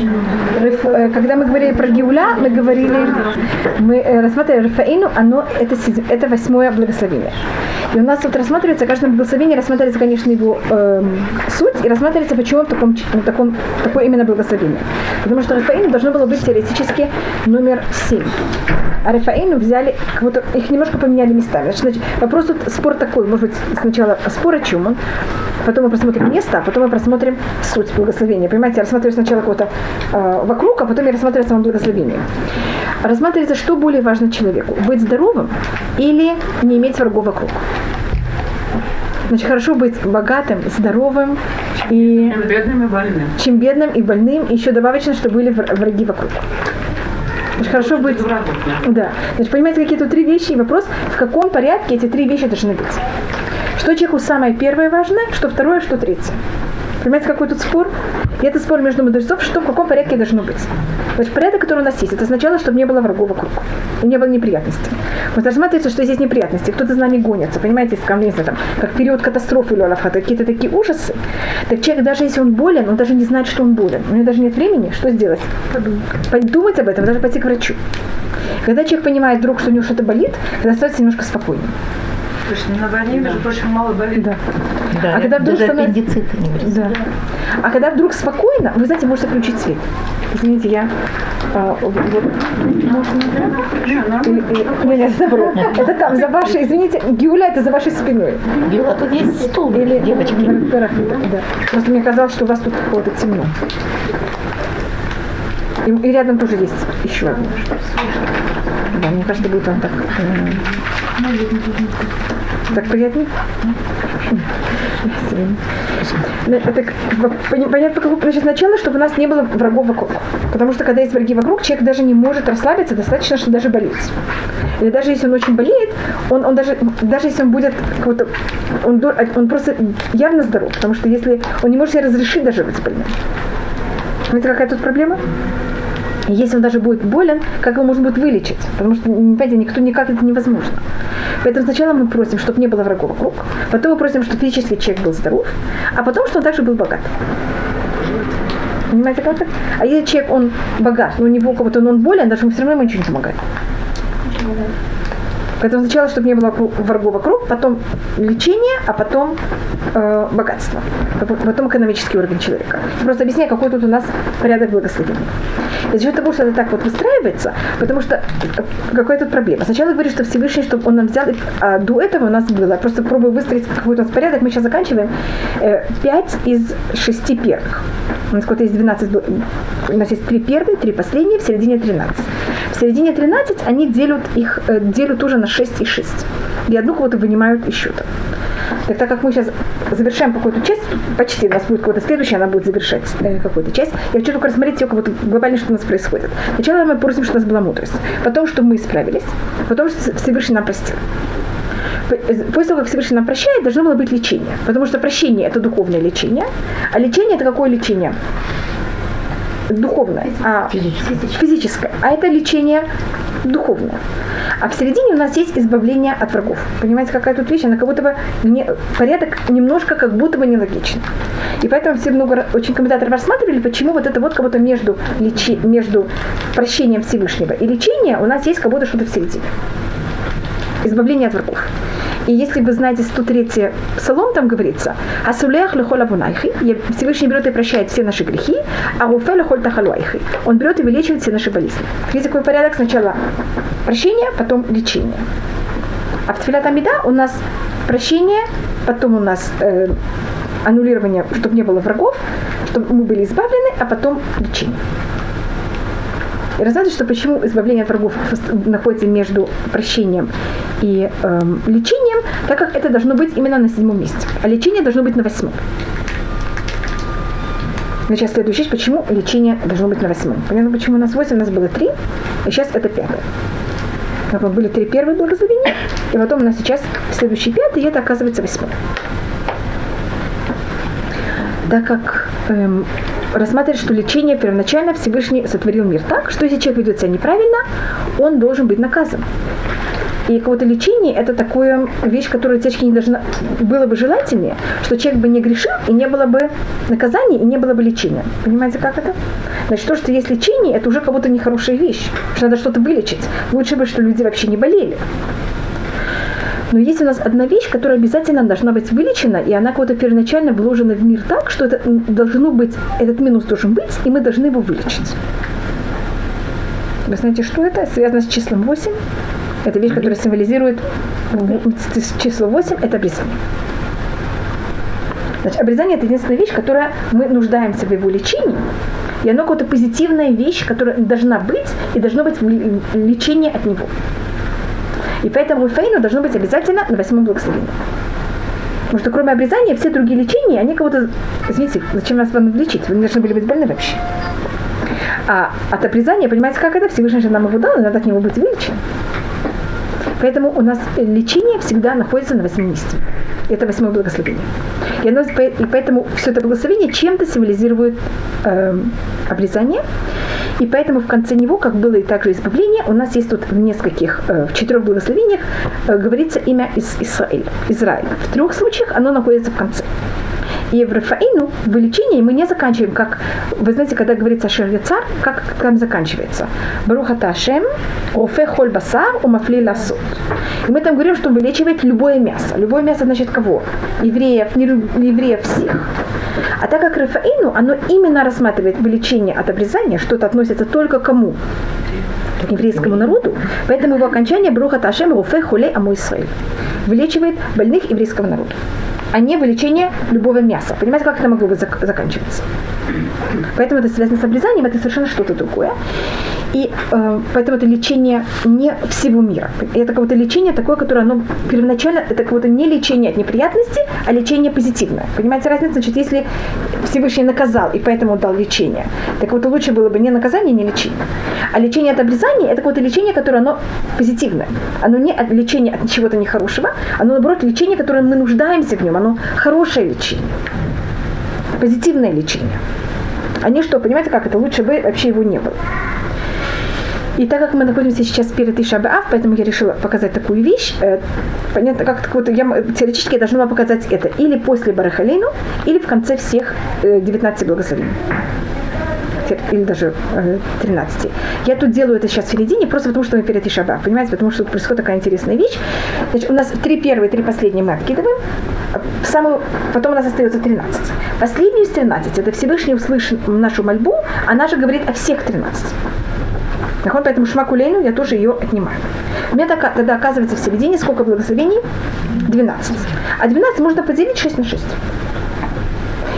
Э, когда мы говорили про Геуля, мы говорили, мы э, рассматривали Рафаину, оно это, это восьмое благословение. И у нас тут рассматривается, каждое благословение рассматривается, конечно, его э, суть, и рассматривается, почему в таком, в таком, такое именно благословение. Потому что Рафаину должно было быть теоретически номер семь. А Рафаину взяли, будто их немножко поменяли местами. Значит, вопрос тут, спор такой, может быть, сначала спор о чем он, потом мы просмотрим место, а потом мы просмотрим суть благословения. Понимаете, я рассматриваю сначала кого-то э, вокруг, а потом я рассматриваю само благословение. Рассматривается, что более важно человеку, быть здоровым или не иметь врагов вокруг. Значит, хорошо быть богатым, здоровым и... Чем бедным и больным. Чем бедным и больным. И еще добавочно, что были враги вокруг. Значит, хорошо быть... Да. Значит, понимаете, какие тут три вещи и вопрос, в каком порядке эти три вещи должны быть. Что человеку самое первое важное, что второе, что третье. Понимаете, какой тут спор? И это спор между мудрецов, что в каком порядке должно быть. Значит, порядок, который у нас есть, это сначала, чтобы не было врагов вокруг. И не было неприятностей. Вот рассматривается, что здесь неприятности, кто-то за нами гонится, понимаете, если там, как период катастрофы или какие-то такие ужасы, так человек, даже если он болен, он даже не знает, что он болен. У него даже нет времени, что сделать? Подумать об этом, даже пойти к врачу. Когда человек понимает вдруг, что у него что-то болит, тогда становится немножко спокойнее. Слушай, на войне, между прочим, мало болит. Да. Да, а когда вдруг даже становится... не да. А когда вдруг спокойно, вы знаете, можете включить свет. Извините, я а, вот, нет, наоборот. Это там, за вашей, извините, Гиуля, это за вашей спиной. Гиуля, тут есть стул, или, девочки. Да, да. Просто мне казалось, что у вас тут какое-то темно. И, и рядом тоже есть еще одно. Да, мне кажется, будет он так. Так приятнее? Это, понятно, как, значит, сначала, чтобы у нас не было врагов вокруг. Потому что когда есть враги вокруг, человек даже не может расслабиться, достаточно, что даже болеть. Или даже если он очень болеет, он, он даже, даже если он будет какой-то, он, он просто явно здоров, потому что если он не может себе разрешить даже быть больным. Знаете, какая тут проблема? Если он даже будет болен, как его можно будет вылечить? Потому что, понимаете, никто никак это невозможно. Поэтому сначала мы просим, чтобы не было врагов вокруг, потом мы просим, чтобы физически человек был здоров, а потом, чтобы он также был богат. Понимаете, как это? А если человек, он богат, но у него кого-то, он болен, даже ему все равно ему ничего не помогает. Поэтому сначала, чтобы не было врагов вокруг, потом лечение, а потом э, богатство, потом экономический уровень человека. Просто объясняю, какой тут у нас порядок благословения. И за счет того, что это так вот выстраивается, потому что э, какая тут проблема. Сначала говорит, что Всевышний, чтобы он нам взял, а до этого у нас было, просто пробую выстроить какой-то порядок, мы сейчас заканчиваем, э, 5 из 6 первых. У нас какой-то есть 12, у нас есть 3 первые, 3 последние, в середине 13. В середине 13 они делят их, э, делят уже на 6 и 6. И одну кого-то вынимают из счета. Так, так как мы сейчас завершаем какую-то часть, почти у нас будет какая-то следующая, она будет завершать э, какую-то часть, я хочу только рассмотреть как будто глобально, что у нас происходит. Сначала мы просим, что у нас была мудрость, потом, что мы исправились, потом, что Всевышний нам простил э, после того, как Всевышний нам прощает, должно было быть лечение. Потому что прощение – это духовное лечение. А лечение – это какое лечение? Духовное. А физическое. физическое. А это лечение духовное. А в середине у нас есть избавление от врагов. Понимаете, какая тут вещь? Она как будто бы не, порядок немножко как будто бы нелогичен. И поэтому все много очень комментаторов рассматривали, почему вот это вот как будто между, лечи, между прощением Всевышнего и лечением у нас есть как будто что-то в середине. Избавление от врагов. И если вы знаете 103 псалом, там говорится, «Асулех лехол авунайхи» Всевышний берет и прощает все наши грехи, а руфе лехоль тахалуайхи Он берет и вылечивает все наши болезни. Видите, какой порядок? Сначала прощение, потом лечение. А в Тфилат Амида у нас прощение, потом у нас э, аннулирование, чтобы не было врагов, чтобы мы были избавлены, а потом лечение. И рассказывает, что почему избавление от врагов находится между прощением и э, лечением, так как это должно быть именно на седьмом месте, а лечение должно быть на восьмом. Сейчас следующая вещь, почему лечение должно быть на восьмом. Понятно, почему у нас восемь, у нас было три, а сейчас это пятое. Были три первые благословения, и потом у нас сейчас следующий пятый, и это оказывается восьмой. Так как эм, рассматривает, что лечение первоначально Всевышний сотворил мир так, что если человек ведет себя неправильно, он должен быть наказан. И какое-то лечение – это такое вещь, которая течки не должна... Было бы желательнее, что человек бы не грешил, и не было бы наказания, и не было бы лечения. Понимаете, как это? Значит, то, что есть лечение, это уже как будто нехорошая вещь, что надо что-то вылечить. Лучше бы, что люди вообще не болели. Но есть у нас одна вещь, которая обязательно должна быть вылечена, и она как-то первоначально вложена в мир так, что это должно быть, этот минус должен быть, и мы должны его вылечить. Вы знаете, что это? Связано с числом 8. Это вещь, которая символизирует число 8, это обрезание. Значит, обрезание это единственная вещь, которая мы нуждаемся в его лечении. И оно какая-то позитивная вещь, которая должна быть, и должно быть лечение от него. И поэтому фейну должно быть обязательно на восьмом благословении. Потому что кроме обрезания, все другие лечения, они кого-то... Извините, зачем нас вам лечить? Вы не должны были быть больны вообще. А от обрезания, понимаете, как это? Всевышний же нам его дал, надо от него быть вылечен. Поэтому у нас лечение всегда находится на восьмом месте. Это восьмое благословение. И, оно, и поэтому все это благословение чем-то символизирует э, обрезание. И поэтому в конце него, как было и также избавление, у нас есть тут в нескольких, э, в четырех благословениях э, говорится имя из Израиль, Израиль. В трех случаях оно находится в конце. И в в лечении мы не заканчиваем, как, вы знаете, когда говорится Шер Яцар, как там заканчивается. Баруха Ташем, Офе Холь Умафли Ласут. И мы там говорим, что вылечивает любое мясо. Любое мясо значит кого? Евреев, не евреев всех. А так как Рафаину, оно именно рассматривает вылечение от обрезания, что-то относится только кому? К еврейскому народу, поэтому его окончание Бруха Ташем Руфе Хуле Аму вылечивает больных еврейского народа а не вылечение любого мяса. Понимаете, как это могло бы зак- заканчиваться? Поэтому это связано с обрезанием, это совершенно что-то другое. И э, поэтому это лечение не всего мира. Это какое-то лечение такое, которое оно первоначально, это какое-то не лечение от неприятности, а лечение позитивное. Понимаете разницу? Значит, если Всевышний наказал и поэтому дал лечение, так вот лучше было бы не наказание, не лечение. А лечение от обрезания это какое-то лечение, которое оно позитивное. Оно не от лечения от чего-то нехорошего, оно наоборот лечение, которое мы нуждаемся в нем, сторону, хорошее лечение, позитивное лечение. А Они что, понимаете, как это? Лучше бы вообще его не было. И так как мы находимся сейчас перед Ишабаав, поэтому я решила показать такую вещь. Э, понятно, как вот я теоретически я должна была показать это или после Барахалину, или в конце всех э, 19 благословений. 12 или даже э, 13. Я тут делаю это сейчас в середине, просто потому что мы перед Ишаба, понимаете, потому что тут происходит такая интересная вещь. Значит, у нас три первые, три последние мы откидываем, а самую, потом у нас остается 13. Последнюю из 13, это Всевышний услышит нашу мольбу, она же говорит о всех 13. Так вот, поэтому Шмакулейну я тоже ее отнимаю. У меня так, тогда оказывается в середине сколько благословений? 12. А 12 можно поделить 6 на 6.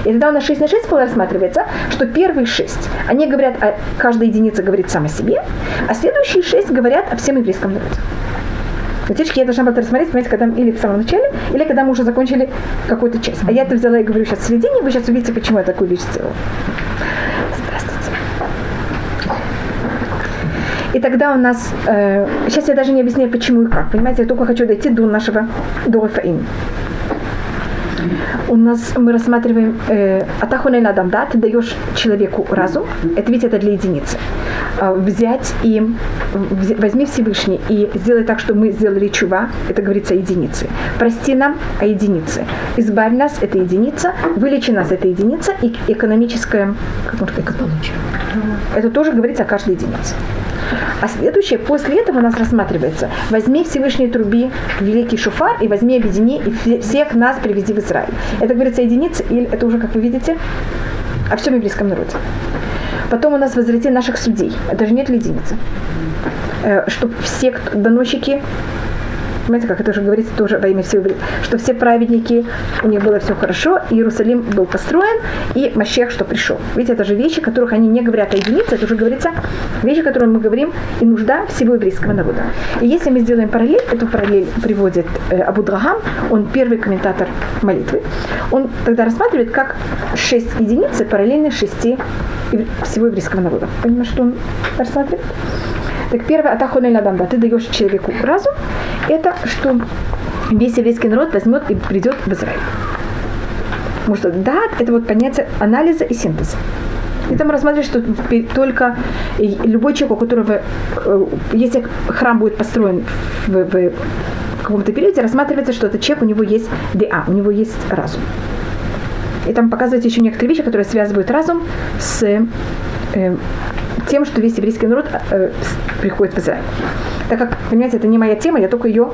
И тогда у нас 6 на 6 рассматривается, что первые 6, они говорят, о, каждая единица говорит сама себе, а следующие 6 говорят о всем еврейском народе. Утечки я должна была рассмотреть, понимаете, когда или в самом начале, или когда мы уже закончили какую-то часть. А я это взяла и говорю сейчас в середине, вы сейчас увидите, почему я такую вещь сделала. И тогда у нас, э, сейчас я даже не объясняю, почему и как. Понимаете, я только хочу дойти до нашего, до Рафаим. У нас мы рассматриваем э, Атахуна Надам, да, ты даешь человеку разум, это ведь это для единицы. Э, взять и возьми Всевышний и сделай так, что мы сделали чува, это говорится о единице. Прости нам о единице. Избавь нас, это единица, вылечи нас, это единица, и экономическое, как можно сказать, это тоже говорится о каждой единице. А следующее, после этого у нас рассматривается, возьми Всевышний труби великий шуфар и возьми объедини и всех нас приведи в Израиль. Это говорится единица, или это уже, как вы видите, о всем еврейском народе. Потом у нас возврати наших судей. Это же нет единицы? Э, Чтобы все доносчики Понимаете, как это уже говорится тоже во имя всего, что все праведники, у них было все хорошо, Иерусалим был построен, и Мащех, что пришел. Видите, это же вещи, которых они не говорят о единице, это уже говорится вещи, которые мы говорим, и нужда всего еврейского народа. И если мы сделаем параллель, эту параллель приводит э, Абу Драгам, он первый комментатор молитвы, он тогда рассматривает, как шесть единиц параллельно шести всего еврейского народа. Понимаете, что он рассматривает? Так первое, атахуна ладамба, ты даешь человеку разум, это что весь еврейский народ возьмет и придет в Израиль. Потому что да, это вот понятие анализа и синтеза. И там рассматривать, что только любой человек, у которого, э, если храм будет построен в, в каком-то периоде, рассматривается, что этот человек, у него есть ДА, у него есть разум. И там показывается еще некоторые вещи, которые связывают разум с э, тем, что весь еврейский народ э, приходит в Израиль. Так как, понимаете, это не моя тема, я только ее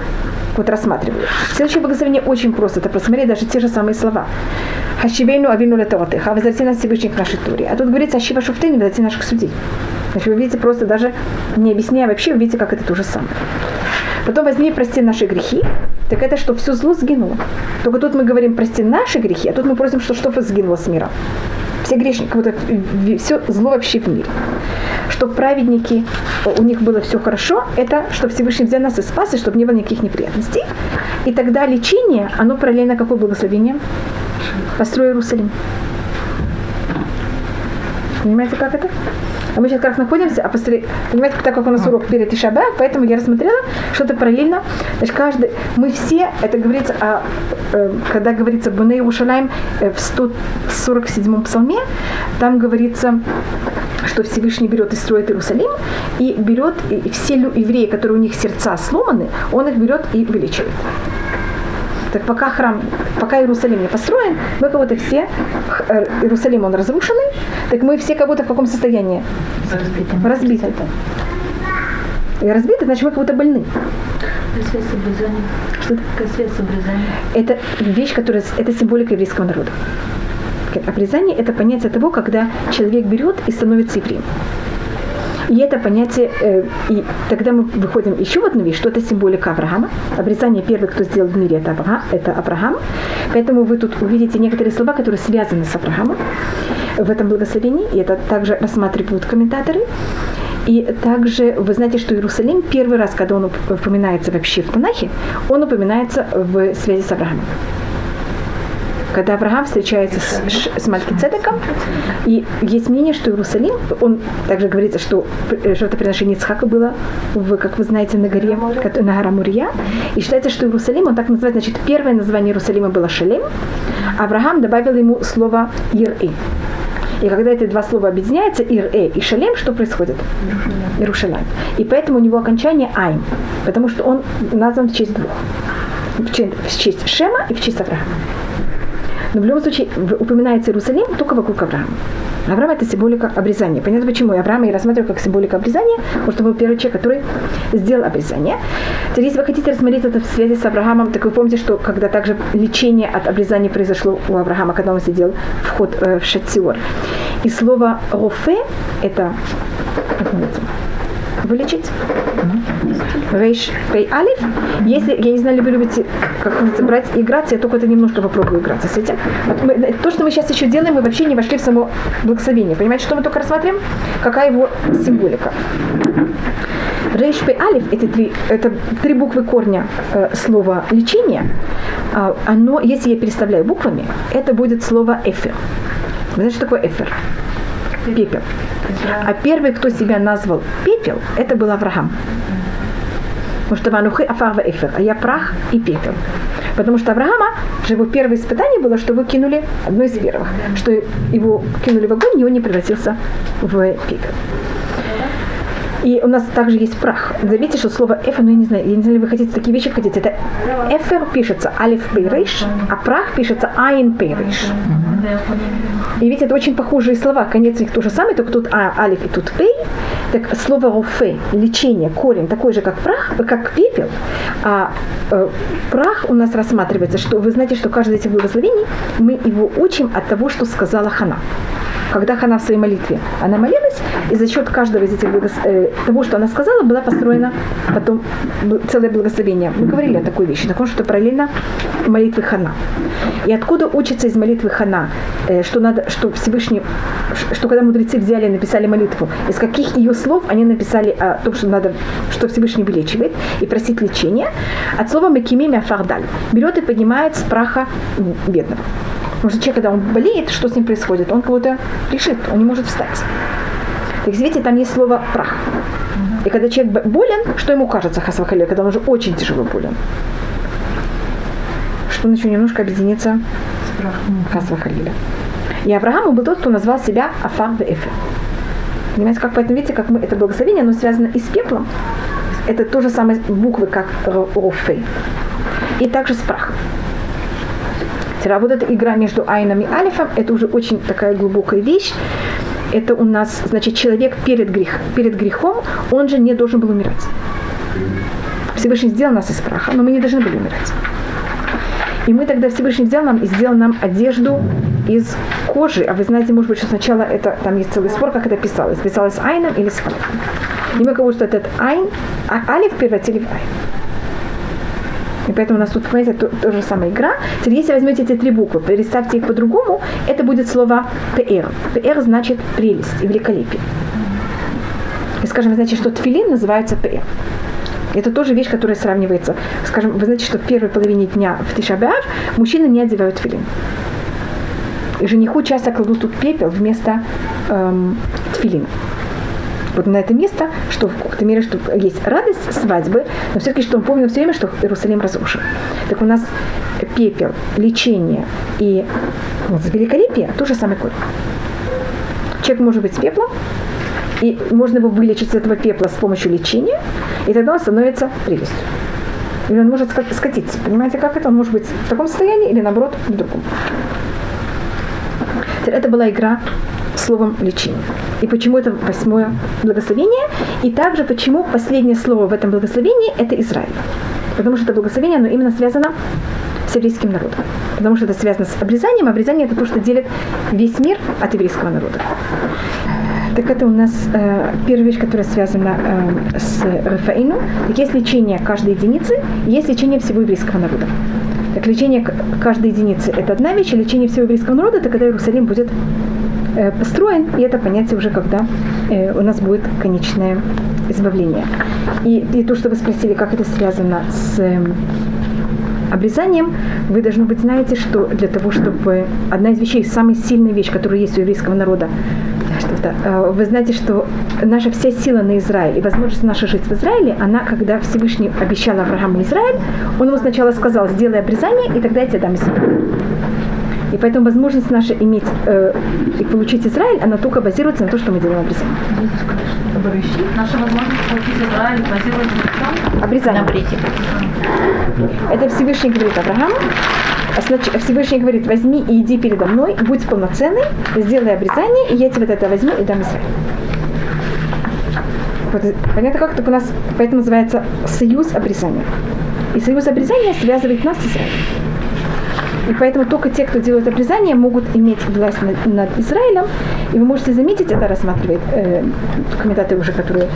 вот рассматриваю. Следующее благословение очень просто. Это просмотреть даже те же самые слова. Хашивейну авину летаватыха, возврати нас Всевышний к нашей туре. А тут говорится Ашива шуфтейну, возврати наших судей. Значит, вы видите, просто даже не объясняя вообще, вы видите, как это то же самое. Потом возьми прости наши грехи, так это что все зло сгинуло. Только тут мы говорим прости наши грехи, а тут мы просим, что что-то сгинуло с мира. Все грешники, вот все зло вообще в мире. Чтобы праведники, у них было все хорошо, это чтобы Всевышний взял нас и спас, и чтобы не было никаких неприятностей. И тогда лечение, оно параллельно какое благословение? Построй Иерусалим. Понимаете, как это? А мы сейчас как находимся, а после, понимаете, так как у нас урок перед Ишаба, поэтому я рассмотрела, что это параллельно. Значит, каждый, мы все, это говорится, о, э, когда говорится Буней Ушалайм э, в 147-м псалме, там говорится, что Всевышний берет и строит Иерусалим, и берет и все евреи, которые у них сердца сломаны, он их берет и вылечивает. Так пока храм, пока Иерусалим не построен, мы как будто все, э, Иерусалим он разрушенный, так мы все как будто в каком состоянии? Разбиты. Разбиты. И разбиты, значит мы как будто больны. Что это? Это вещь, которая, это символика еврейского народа. Обрезание – это понятие того, когда человек берет и становится евреем. И это понятие, э, и тогда мы выходим еще в одну вещь, что это символика Авраама. Обрезание первый, кто сделал в мире, это Авраам. Это Авраам. Поэтому вы тут увидите некоторые слова, которые связаны с Авраамом в этом благословении, и это также рассматривают комментаторы. И также вы знаете, что Иерусалим первый раз, когда он упоминается вообще в Танахе, он упоминается в связи с Авраамом когда Авраам встречается с, с Малькицедеком, и есть мнение, что Иерусалим, он также говорится, что жертвоприношение Ицхака было, в, как вы знаете, на горе, на гора Мурия, и считается, что Иерусалим, он так называет, значит, первое название Иерусалима было Шалем, Авраам добавил ему слово Ир-И. И когда эти два слова объединяются, Ир-Э и Шалем, что происходит? Иерушалайм. И поэтому у него окончание Айм, потому что он назван в честь двух. В честь, в честь Шема и в честь Авраама. Но в любом случае упоминается Иерусалим только вокруг Авраама. Авраам это символика обрезания. Понятно почему? И Авраама я рассматриваю как символика обрезания, потому что был первый человек, который сделал обрезание. Теперь, если вы хотите рассмотреть это в связи с Авраамом, так вы помните, что когда также лечение от обрезания произошло у Авраама, когда он сидел вход э, в Шатиор. И слово «рофе» это вылечить. Рейш Пей Алиф. Если, я не знаю, ли вы любите как брать и играться, я только это немножко попробую играться с этим. Вот мы, то, что мы сейчас еще делаем, мы вообще не вошли в само благословение. Понимаете, что мы только рассматриваем? Какая его символика? Рейш Пей Алиф, эти три, это три буквы корня э, слова лечение, э, оно, если я переставляю буквами, это будет слово эфир. Знаете, что такое эфир? Пепел. А первый, кто себя назвал пепел, это был Авраам. Потому что Ванухи Афарва Эфер, а я прах и пепел. Потому что Авраама, же его первое испытание было, что вы кинули, одно из первых, что его кинули в огонь, и он не превратился в пепел. И у нас также есть прах. Заметьте, что слово эфер, ну я не знаю, я не знаю, вы хотите такие вещи хотите. Это эфер пишется алиф пейриш, а прах пишется айн пейриш. И видите, это очень похожие слова. Конец их то же самое, только тут а, алиф и тут пей. Так слово рофе, лечение, корень такой же, как прах, как пепел. А э, прах у нас рассматривается, что вы знаете, что каждое из этих благословений мы его учим от того, что сказала Хана когда Хана в своей молитве, она молилась, и за счет каждого из этих благос... э, того, что она сказала, была построена потом целое благословение. Мы говорили о такой вещи, таком, что параллельно молитвы Хана. И откуда учится из молитвы Хана, э, что надо, что Всевышний, что когда мудрецы взяли и написали молитву, из каких ее слов они написали о том, что надо, что Всевышний вылечивает и просить лечения, от слова «мекимими афардаль» берет и поднимает с праха бедного. Потому что человек, когда он болеет, что с ним происходит? Он кого-то решит, он не может встать. Видите, там есть слово прах. И когда человек болен, что ему кажется хасвахале, когда он уже очень тяжело болен? Что он еще немножко объединится с прахом хасвахалиля. И Авраам был тот, кто назвал себя Афар Эфе. Понимаете, как поэтому видите, как мы, это благословение, оно связано и с пеплом. Это то же самое буквы, как Рофей. И также с прахом. А вот эта игра между Айном и Алифом, это уже очень такая глубокая вещь. Это у нас, значит, человек перед, грех, перед грехом, он же не должен был умирать. Всевышний сделал нас из праха, но мы не должны были умирать. И мы тогда Всевышний взял нам и сделал нам одежду из кожи. А вы знаете, может быть, что сначала это, там есть целый спор, как это писалось. Писалось айном или с алифом. И мы кого что этот айн, а алиф превратили в айн. И поэтому у нас тут, понимаете, то, то же самая игра. Теперь, если возьмете эти три буквы, представьте их по-другому, это будет слово ПР. ПР значит прелесть и великолепие. И скажем, значит, что тфилин называется ПР. Это тоже вещь, которая сравнивается. Скажем, вы знаете, что в первой половине дня в Тишабиав мужчины не одевают филин. И жениху часто кладут тут пепел вместо эм, тфилина вот на это место, что в какой-то мере, что есть радость свадьбы, но все-таки, что он помнил все время, что Иерусалим разрушен. Так у нас пепел, лечение и вот, великолепие – то же самое корень. Человек может быть с пеплом, и можно его вылечить с этого пепла с помощью лечения, и тогда он становится прелестью. Или он может скатиться. Понимаете, как это? Он может быть в таком состоянии или наоборот в другом. Это была игра словом лечение. И почему это восьмое благословение? И также почему последнее слово в этом благословении – это Израиль. Потому что это благословение, оно именно связано с еврейским народом. Потому что это связано с обрезанием. Обрезание – это то, что делит весь мир от еврейского народа. Так это у нас э, первая вещь, которая связана э, с Рафаину. Так есть лечение каждой единицы, есть лечение всего еврейского народа. Так лечение каждой единицы – это одна вещь, а лечение всего еврейского народа – это когда Иерусалим будет построен, и это понятие уже когда э, у нас будет конечное избавление. И, и то, что вы спросили, как это связано с э, обрезанием, вы, должны быть, знаете, что для того, чтобы одна из вещей, самая сильная вещь, которая есть у еврейского народа, что-то. Э, вы знаете, что наша вся сила на Израиль и возможность наша жить в Израиле, она, когда Всевышний обещал Аврааму Израиль, он ему сначала сказал, сделай обрезание, и тогда я тебе дам Израиль. И поэтому возможность наша иметь э, и получить Израиль, она только базируется на том, что мы делаем обрезание. Наша возможность получить Израиль базируется на? Обрезание. На Это Всевышний говорит Аврааму, а Всевышний говорит, возьми и иди передо мной, будь полноценный, сделай обрезание, и я тебе это возьму и дам Израиль. Вот, понятно, как? Так у нас поэтому называется союз обрезания. И союз обрезания связывает нас с Израилем. И поэтому только те, кто делает обрезание, могут иметь власть над, над Израилем. И вы можете заметить, это рассматривает э, комментаторы уже, которые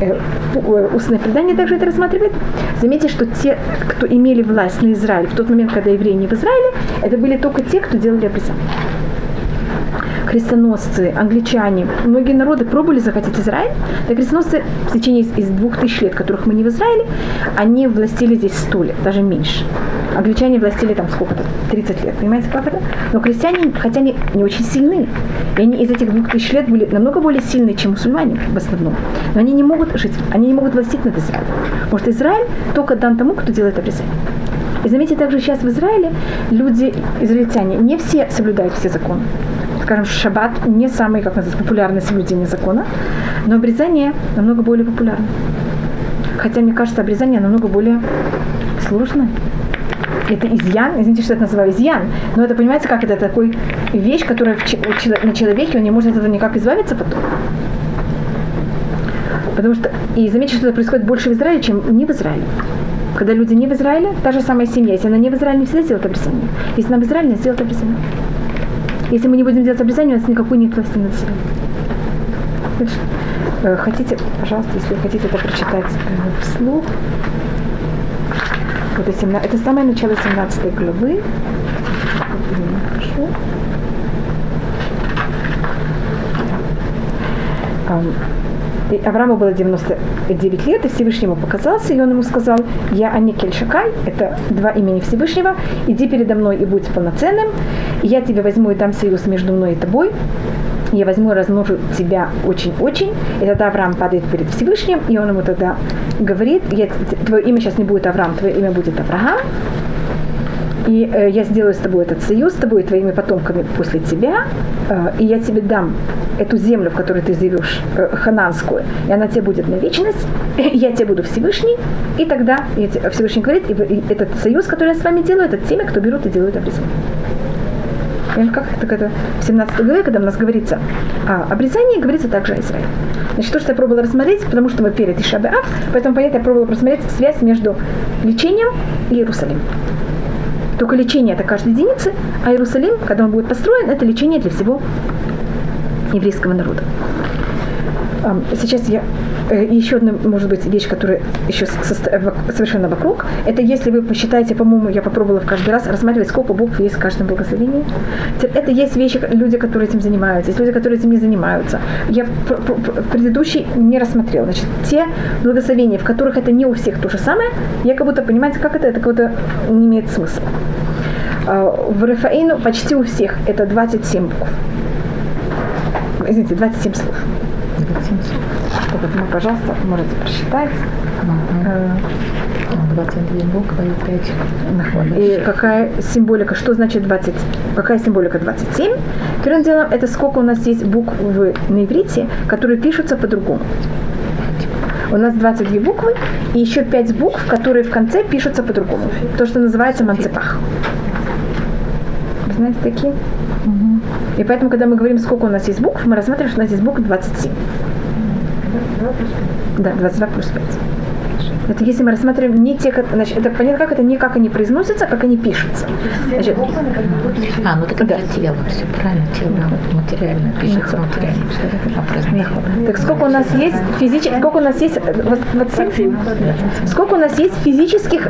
э, э, устное предание также это рассматривает. Заметьте, что те, кто имели власть на Израиль в тот момент, когда евреи не в Израиле, это были только те, кто делали обрезание крестоносцы, англичане, многие народы пробовали захватить Израиль, так крестоносцы в течение из двух тысяч лет, которых мы не в Израиле, они властили здесь сто лет, даже меньше. Англичане властили там сколько-то, 30 лет, понимаете, как это? Но крестьяне, хотя они не очень сильны, и они из этих двух тысяч лет были намного более сильны, чем мусульмане в основном, но они не могут жить, они не могут властить над Израилем. Что Израиль только дан тому, кто делает обрезание. И заметьте, также сейчас в Израиле люди, израильтяне, не все соблюдают все законы скажем, шаббат не самый, как называется, популярное соблюдение закона, но обрезание намного более популярно. Хотя, мне кажется, обрезание намного более сложное. Это изъян, извините, что это называю изъян, но это, понимаете, как это такой вещь, которая на человеке, он не может от этого никак избавиться потом. Потому что, и заметьте, что это происходит больше в Израиле, чем не в Израиле. Когда люди не в Израиле, та же самая семья, если она не в Израиле, не всегда сделает обрезание. Если она в Израиле, она сделает обрезание. Если мы не будем делать обрезание, у нас никакой нет власти над собой. Хотите, пожалуйста, если вы хотите это прочитать э, вслух. Это, 17, это самое начало 17 главы. И Аврааму было 99 лет, и Всевышнему показался, и он ему сказал, я Аникель Шакай, это два имени Всевышнего, иди передо мной и будь полноценным, и я тебя возьму и дам союз между мной и тобой, я возьму и размножу тебя очень-очень. И тогда Авраам падает перед Всевышним, и он ему тогда говорит, я, твое имя сейчас не будет Авраам, твое имя будет Авраам. и э, я сделаю с тобой этот союз, с тобой и твоими потомками после тебя, э, и я тебе дам эту землю, в которой ты живешь, э, хананскую, и она тебе будет на вечность, я тебе буду Всевышний, и тогда я Всевышний говорит, и, и этот союз, который я с вами делаю, это теми, кто берут и делают обрезание. Как так это в 17 главе, когда у нас говорится о обрезании, говорится также о Израиле. Значит, то, что я пробовала рассмотреть, потому что мы перед Ишабеав, поэтому понятно, я пробовала просмотреть связь между лечением и Иерусалимом. Только лечение это каждой единицы, а Иерусалим, когда он будет построен, это лечение для всего еврейского народа. Сейчас я еще одна, может быть, вещь, которая еще совершенно вокруг, это если вы посчитаете, по-моему, я попробовала в каждый раз рассматривать, сколько букв есть в каждом благословении. Это есть вещи, люди, которые этим занимаются, есть люди, которые этим не занимаются. Я в предыдущий не рассмотрела. Значит, те благословения, в которых это не у всех то же самое, я как будто, понимаете, как это, это как будто не имеет смысла. А, в Рафаину почти у всех это 27 букв. Извините, 27 слов. Поэтому, пожалуйста, можете прочитать. Угу. 22 буквы и 5 И какая символика, что значит 20, какая символика 27? Первым делом, это сколько у нас есть букв на иврите, которые пишутся по-другому. У нас 22 буквы и еще 5 букв, которые в конце пишутся по-другому. То, что называется манцепах. Вы знаете такие? И поэтому, когда мы говорим, сколько у нас есть букв, мы рассматриваем, что у нас есть букв 27. Да, 22 плюс 5. Это если мы рассматриваем не те, как, значит, это понятно, как это не как они произносятся, а как они пишутся. Значит, а, ну так да. тело, все правильно, тело материально, пишется материально. А так сколько у нас есть физических, сколько у нас есть, вот, вот, сколько у нас есть физических,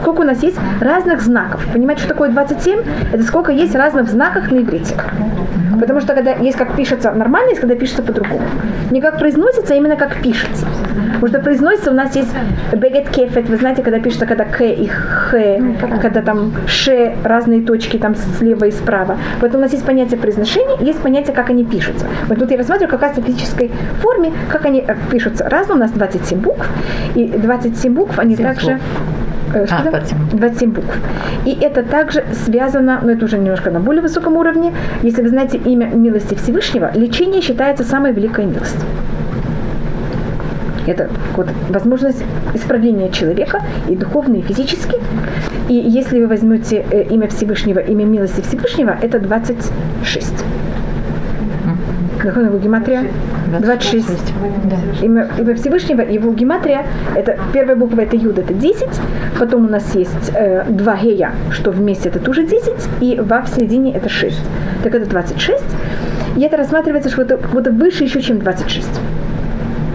сколько у нас есть разных знаков. Понимаете, что такое 27? Это сколько есть разных знаков на иврите. Потому что когда есть как пишется нормально, есть когда пишется по-другому. Не как произносится, а именно как пишется. Потому что произносится у нас есть бегет кефет, вы знаете, когда пишется, когда к и х, когда там ш, разные точки там слева и справа. Поэтому у нас есть понятие произношения, есть понятие, как они пишутся. Вот тут я рассматриваю, какая в физической форме, как они э, пишутся. Разно у нас 27 букв, и 27 букв, они также... Слов. Э, а, 27 букв. И это также связано, но это уже немножко на более высоком уровне. Если вы знаете имя милости Всевышнего, лечение считается самой великой милостью. Это вот, возможность исправления человека и духовно, и физически. И если вы возьмете э, имя Всевышнего, имя милости Всевышнего, это 26. Какая его гематрия? 26. Да. Имя, имя Всевышнего, его гематрия, это первая буква это Юд, это 10, потом у нас есть э, два гея, что вместе это тоже 10, и во в середине это 6. Так это 26. И это рассматривается, что это будто выше еще, чем 26.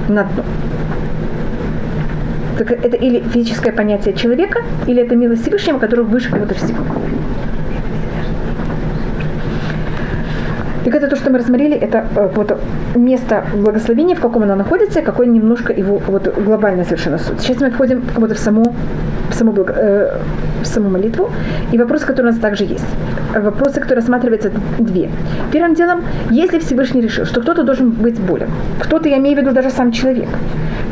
На дно. Так это или физическое понятие человека, или это милость Всевышнего, который выше кого-то всего. Так это то, что мы рассмотрели, это э, вот место благословения, в каком оно находится, какой немножко его вот глобальная совершенно суть. Сейчас мы входим вот в саму, в саму, э, в саму молитву. И вопросы, которые у нас также есть. Вопросы, которые рассматриваются две. Первым делом, если Всевышний решил, что кто-то должен быть болен, кто-то, я имею в виду даже сам человек,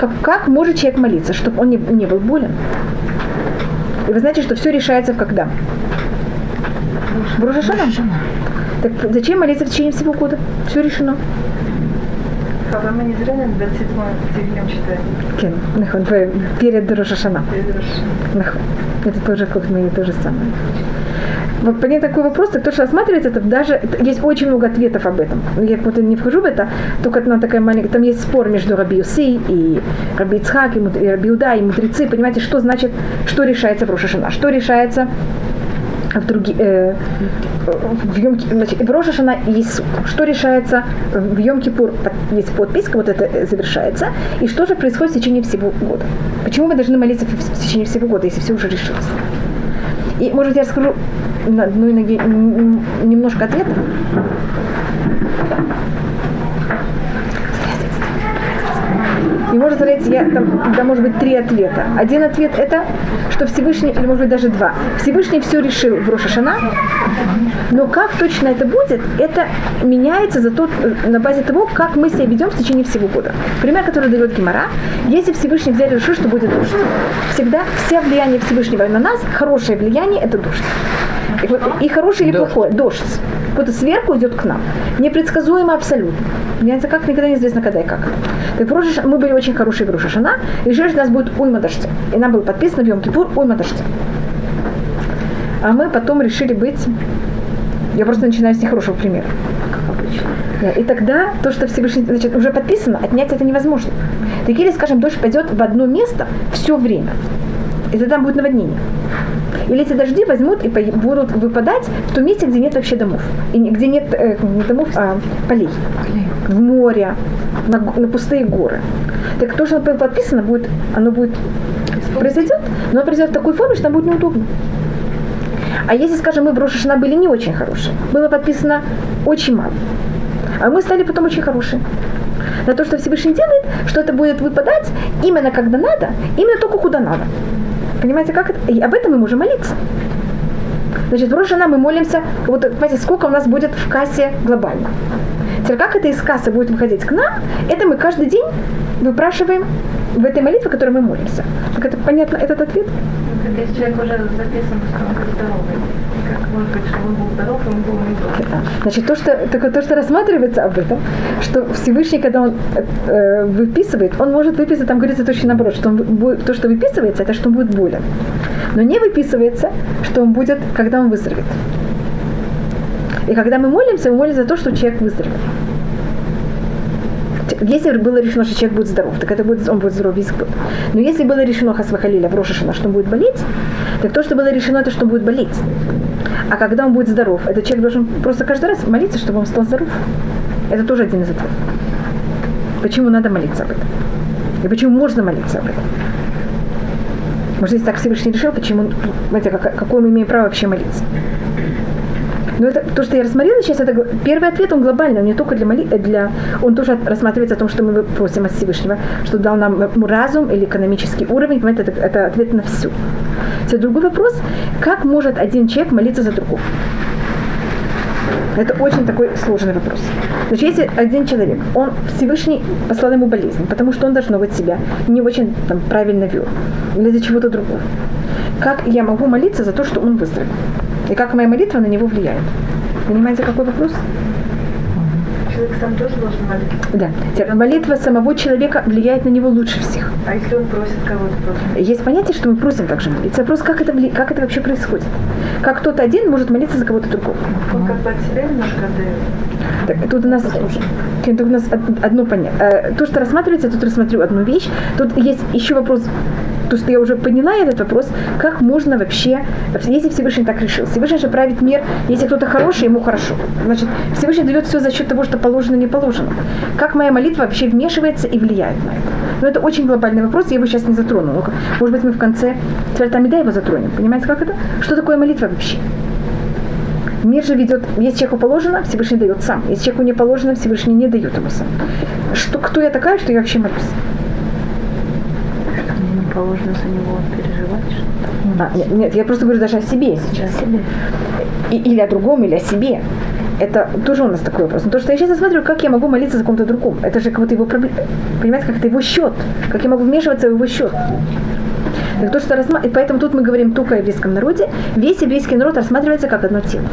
как, как может человек молиться, чтобы он не, не был болен? И вы знаете, что все решается в когда? В Рожашана. Так зачем молиться в течение всего года? Все решено. Хавама не зря на 27 днем читаем. Нахон, перед Рошашана. Это тоже как мы то же самое. Вот понять такой вопрос, так то, что рассматривается, это даже есть очень много ответов об этом. Я будто не вхожу в это, только одна такая маленькая, там есть спор между Раби Юсей и Раби Ицхак, и Раби Уда, и мудрецы, понимаете, что значит, что решается в Рошашана, что решается в, други, э, в, Йом, значит, в Рошашана есть суд. Что решается в Йом Кипур, есть подписка, вот это э, завершается. И что же происходит в течение всего года? Почему мы должны молиться в течение всего года, если все уже решилось? И, может, я расскажу ноге немножко ответов. И может сказать, я, там, да, может быть, три ответа. Один ответ это, что Всевышний, или может быть даже два. Всевышний все решил в Рошашана, но как точно это будет, это меняется за тот, на базе того, как мы себя ведем в течение всего года. Пример, который дает Гимара, если Всевышний взял и решил, что будет дождь, всегда все влияние Всевышнего на нас, хорошее влияние это дождь. И, вот, и хороший или плохой, дождь. Вот сверху идет к нам. Непредсказуемо абсолютно. Понимаете, как никогда неизвестно, когда и как. Так мы были очень хорошие в Рошашана, и решили, что у нас будет уйма дождя. И нам было подписано в Йом-Кипур уйма дождя. А мы потом решили быть... Я просто начинаю с нехорошего примера. Да, И тогда то, что Всевышний, значит, уже подписано, отнять это невозможно. Так или, скажем, дождь пойдет в одно место все время. И тогда будет наводнение. Или эти дожди возьмут и будут выпадать в том месте, где нет вообще домов. И где нет э, не домов, а полей. В море, на, на пустые горы. Так то, что подписано, будет, оно будет произойдет, но оно произойдет в такой форме, что нам будет неудобно. А если, скажем, мы в Рошашана были не очень хорошие, было подписано очень мало, а мы стали потом очень хорошие. На то, что Всевышний делает, что это будет выпадать именно когда надо, именно только куда надо. Понимаете, как это? И об этом мы можем молиться. Значит, в Рошана мы молимся, вот, понимаете, сколько у нас будет в кассе глобально. Теперь, как это из кассы будет выходить к нам, это мы каждый день выпрашиваем в этой молитве, которой мы молимся. Так это понятно, этот ответ? Как если человек уже записан, что он здоровый. Как может быть, что он был здоров, он был. Да. Значит, то что, только то, что рассматривается об этом, что Всевышний, когда он э, выписывает, он может выписать, там говорится точно наоборот, что он будет, то, что выписывается, это что он будет болен. Но не выписывается, что он будет, когда он выздоровеет. И когда мы молимся, мы молимся за то, что человек выздоровеет. Если было решено, что человек будет здоров, так это будет, он будет здоров весь год. Но если было решено Хасвахалиля в Рошашина, что он будет болеть, так то, что было решено, это что он будет болеть. А когда он будет здоров, этот человек должен просто каждый раз молиться, чтобы он стал здоров. Это тоже один из ответов. Почему надо молиться об этом? И почему можно молиться об этом? Может, если так Всевышний решил, почему, знаете, как- какое мы имеем право вообще молиться? Но это то, что я рассмотрела сейчас, это первый ответ, он глобальный, он не только для моли, э, для, он тоже рассматривается о том, что мы просим от Всевышнего, что дал нам э, разум или экономический уровень, понимаете, это, это ответ на все. Теперь другой вопрос, как может один человек молиться за другого? Это очень такой сложный вопрос. Значит, если один человек, он Всевышний послал ему болезнь, потому что он должно быть себя не очень там, правильно вел, или за чего-то другого. Как я могу молиться за то, что он выздоровел? И как моя молитва на него влияет? Понимаете, какой вопрос? Человек сам тоже должен молиться. Да. Теперь Молитва самого человека влияет на него лучше всех. А если он просит кого-то просто? Есть понятие, что мы просим также молиться. Вопрос, как это, вли- как это вообще происходит? Как кто-то один может молиться за кого-то другого? Он как бы от себя немножко отдает. Так, тут у нас, тут у нас од- одно понятие. То, что рассматривается, я тут рассмотрю одну вещь. Тут есть еще вопрос, то, что я уже подняла этот вопрос, как можно вообще, если Всевышний так решил. Всевышний же правит мир, если кто-то хороший, ему хорошо. Значит, Всевышний дает все за счет того, что положено, не положено. Как моя молитва вообще вмешивается и влияет на это? Но это очень глобальный вопрос, я его сейчас не затрону. Может быть, мы в конце Цвертамида его затронем. Понимаете, как это? Что такое молитва вообще? Мир же ведет, если человеку положено, Всевышний дает сам. Если человеку не положено, Всевышний не дает ему сам. Что, кто я такая, что я вообще молюсь? Положено за него переживать что-то. А, нет, нет, я просто говорю даже о себе сейчас. себе. И- или о другом, или о себе. Это тоже у нас такой вопрос. Но то, что я сейчас рассматриваю, как я могу молиться за ком-то другом. Это же как то его проблема. Понимаете, как это его счет. Как я могу вмешиваться в его счет. Так то, что рассма... И поэтому тут мы говорим только о еврейском народе. Весь еврейский народ рассматривается как одно тело.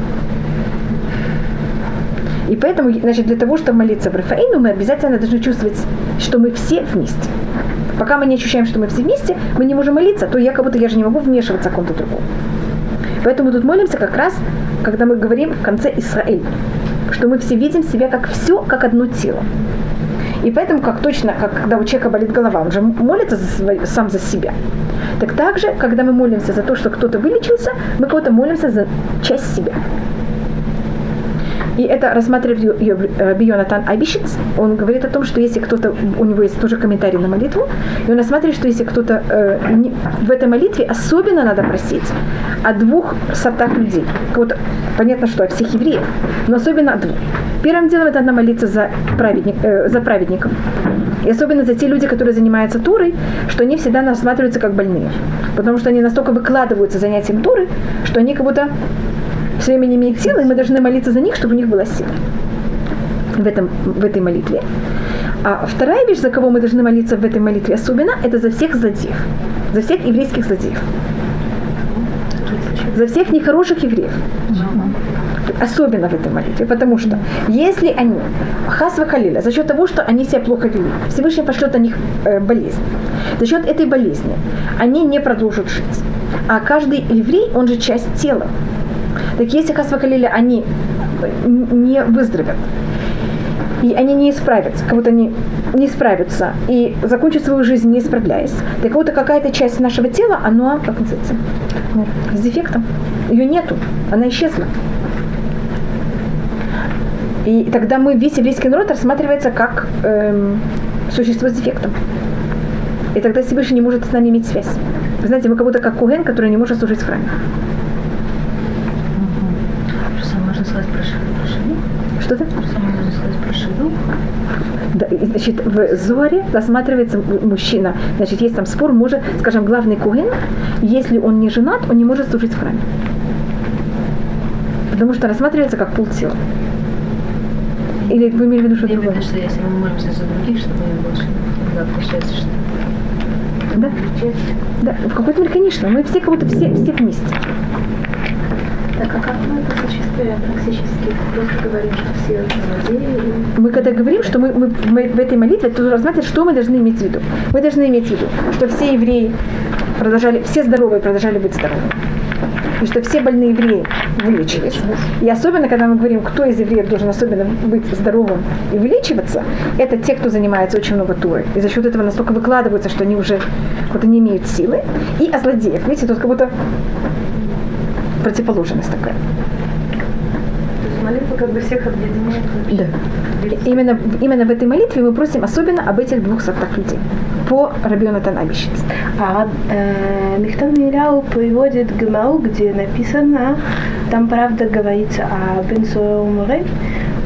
И поэтому, значит, для того, чтобы молиться в Рафаину, мы обязательно должны чувствовать, что мы все вместе. Пока мы не ощущаем, что мы все вместе, мы не можем молиться, то я как будто я же не могу вмешиваться в ком-то другому. Поэтому тут молимся как раз, когда мы говорим в конце Израиль, что мы все видим себя как все, как одно тело. И поэтому, как точно, как когда у человека болит голова, он же молится за свой- сам за себя. Так также, когда мы молимся за то, что кто-то вылечился, мы кого-то молимся за часть себя. И это рассматривает Раби Йонатан Абишиц. Он говорит о том, что если кто-то, у него есть тоже комментарий на молитву, и он рассматривает, что если кто-то э, в этой молитве особенно надо просить о двух сортах людей. Вот, понятно, что о всех евреев, но особенно о двух. Первым делом это надо молиться за, праведник, э, за праведников. И особенно за те люди, которые занимаются турой, что они всегда рассматриваются как больные. Потому что они настолько выкладываются занятием туры, что они как будто все время не имеют силы, и мы должны молиться за них, чтобы у них была сила в, этом, в этой молитве. А вторая вещь, за кого мы должны молиться в этой молитве особенно, это за всех злодеев. За всех еврейских злодеев. За всех нехороших евреев. Особенно в этой молитве. Потому что если они, хасва халиля, за счет того, что они себя плохо вели, Всевышний пошлет на них э, болезнь. За счет этой болезни они не продолжат жить. А каждый еврей, он же часть тела. Так если хасва они не выздоровят, и они не исправятся, как будто они не справятся и закончат свою жизнь не справляясь, так вот какая-то часть нашего тела, она, как называется, с дефектом. Ее нету, она исчезла. И тогда мы, весь еврейский народ рассматривается как эм, существо с дефектом. И тогда Всевышний не может с нами иметь связь. Вы знаете, мы как будто как Куген, который не может служить в храме. Про Что-то? Да, значит, в Зоре рассматривается мужчина. Значит, есть там спор, может, скажем, главный Куген, если он не женат, он не может служить в храме. Потому что рассматривается как полтела. Или вы имели в виду что-то Я другое? имею в виду, что если мы молимся за других, чтобы они больше, тогда получается, что Да? Да, в какой-то мере, конечно. Мы все как будто все, все вместе. Так, а как мы это осуществляем практически? Просто говорим, что все злодеи. Мы когда говорим, что мы, мы, мы в этой молитве, то рассматривать, что мы должны иметь в виду. Мы должны иметь в виду, что все евреи продолжали, все здоровые продолжали быть здоровыми. И что все больные евреи вылечились. И особенно, когда мы говорим, кто из евреев должен особенно быть здоровым и вылечиваться, это те, кто занимается очень много турой. И за счет этого настолько выкладываются, что они уже вот не имеют силы. И о злодеях. Видите, тут как будто противоположность такая. То есть молитва как бы всех объединяет. Да. Именно, именно в этой молитве мы просим особенно об этих двух сортах людей. По Рабиона Танабищиц. А э, Михтав Миляу приводит Гмау, где написано, там правда говорится о Бен Умре.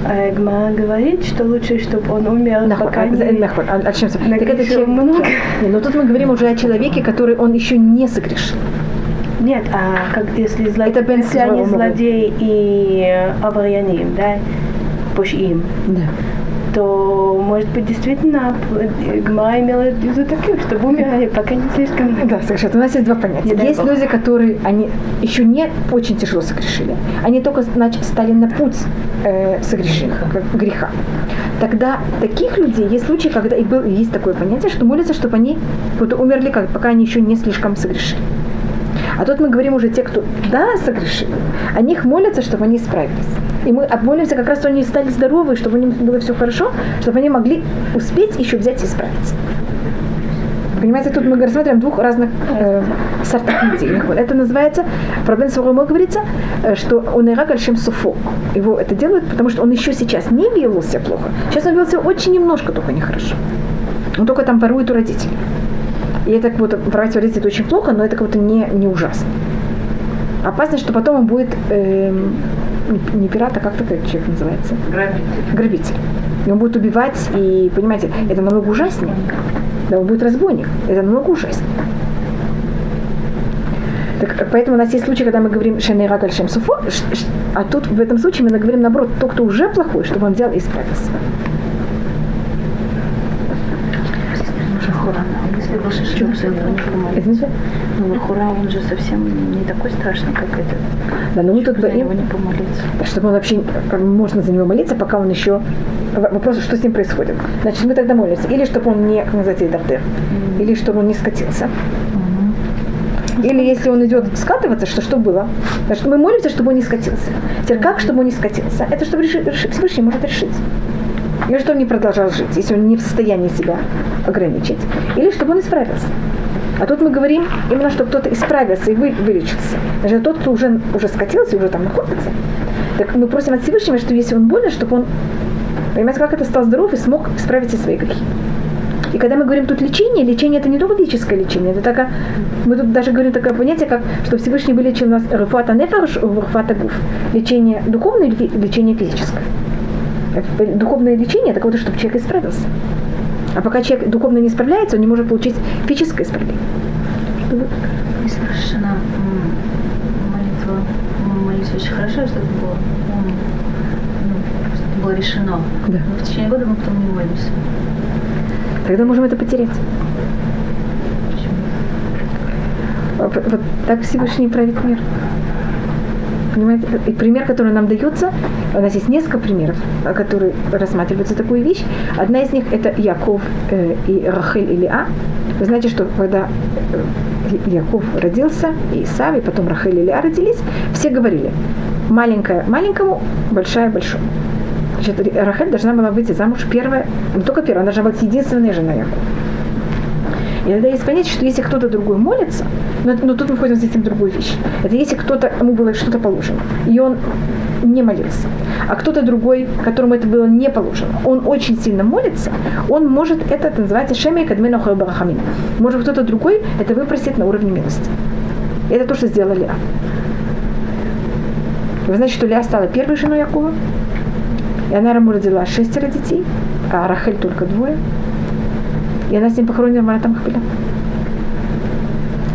Э, Гмара говорит, что лучше, чтобы он умер, пока не... Нахуй. А, о чем? Так это человек- много. Не, но тут мы говорим уже о человеке, который он еще не согрешил. Нет, а как если, зло... Это Умре. злодеи и обряним, да, пошим, Да. то, может быть, действительно э, Гмара имела в виду таких, чтобы умерли, пока не слишком... Да, совершенно. У нас есть два понятия. Не есть люди, которые они еще не очень тяжело согрешили. Они только значит, стали на путь э, согрешения, греха. Тогда таких людей есть случаи, когда и был, есть такое понятие, что молятся, чтобы они умерли, как, пока они еще не слишком согрешили. А тут мы говорим уже те, кто да, согрешили, о них молятся, чтобы они справились. И мы молимся как раз, что они стали здоровы, чтобы у них было все хорошо, чтобы они могли успеть еще взять и справиться. Понимаете, тут мы рассматриваем двух разных э, сортов людей. Это называется, проблема с Рому говорится, э, что он иракальшем суфу. Его это делают, потому что он еще сейчас не вел себя плохо. Сейчас он вел себя очень немножко только нехорошо. Он только там ворует у родителей. И это как будто воровать родителей это очень плохо, но это как будто не, не ужасно. Опасно, что потом он будет эм, не- пират, а как такой человек называется? грабитель. И он будет убивать, и, понимаете, это намного ужаснее. Да, он будет разбойник. Это намного ужаснее. Так, поэтому у нас есть случай, когда мы говорим «шенейрак аль шем суфо», а тут в этом случае мы говорим наоборот, тот, кто уже плохой, чтобы он взял и исправился. То не Извините? Ну, Лахура, он же совсем не такой страшный, как этот. Да, но мы тут За него не помолиться. чтобы он вообще, э, можно за него молиться, пока он еще... Вопрос, что с ним происходит. Значит, мы тогда молимся. Или чтобы он не, как называется, дартер, или чтобы он не скатился. Или если он идет скатываться, что что было? Значит, мы молимся, чтобы он не скатился. Теперь как, чтобы он не скатился? Это чтобы реши, реши- Всевышний может решить. Чтобы он не продолжал жить, если он не в состоянии себя ограничить. Или чтобы он исправился. А тут мы говорим именно, что кто-то исправился и вы, вылечился. Даже тот, кто уже, уже скатился уже там находится. Так мы просим от Всевышнего, что если он болен, чтобы он, понимаете, как это стал здоров и смог исправить все свои грехи. И когда мы говорим тут лечение, лечение это не только физическое лечение, это такая, мы тут даже говорим такое понятие, как что Всевышний вылечил нас руфата нефарш, руфата гуф. Лечение духовное или лечение физическое. Духовное лечение это то, чтобы человек исправился. А пока человек духовно не справляется, он не может получить физическое исправление. Если совершена молитва, молитва очень хорошо, чтобы было, ну, чтобы было решено. Да. Но в течение года мы потом не молимся. Тогда можем это потерять. Вот так Всевышний правит мир. Понимаете? И пример, который нам дается, у нас есть несколько примеров, которые рассматриваются такую вещь. Одна из них это Яков э, и Рахель или А. Вы знаете, что когда э, Яков родился, и Исав, и потом Рахель или А родились, все говорили, маленькая маленькому, большая большому. Значит, Рахель должна была выйти замуж первая, не только первая, она должна быть единственная жена Якова. И тогда есть понятие, что если кто-то другой молится, но, но тут мы входим в совсем другую вещь. Это если кто-то, ему было что-то положено, и он не молился, а кто-то другой, которому это было не положено, он очень сильно молится, он может, это, это называется шемей кадмена барахамин. Может кто-то другой это выпросит на уровне милости. Это то, что сделала Леа. Вы знаете, что Леа стала первой женой Якова? И она ему родила шестеро детей, а Рахель только двое. И она с ним похоронена в Маратам Хапиля.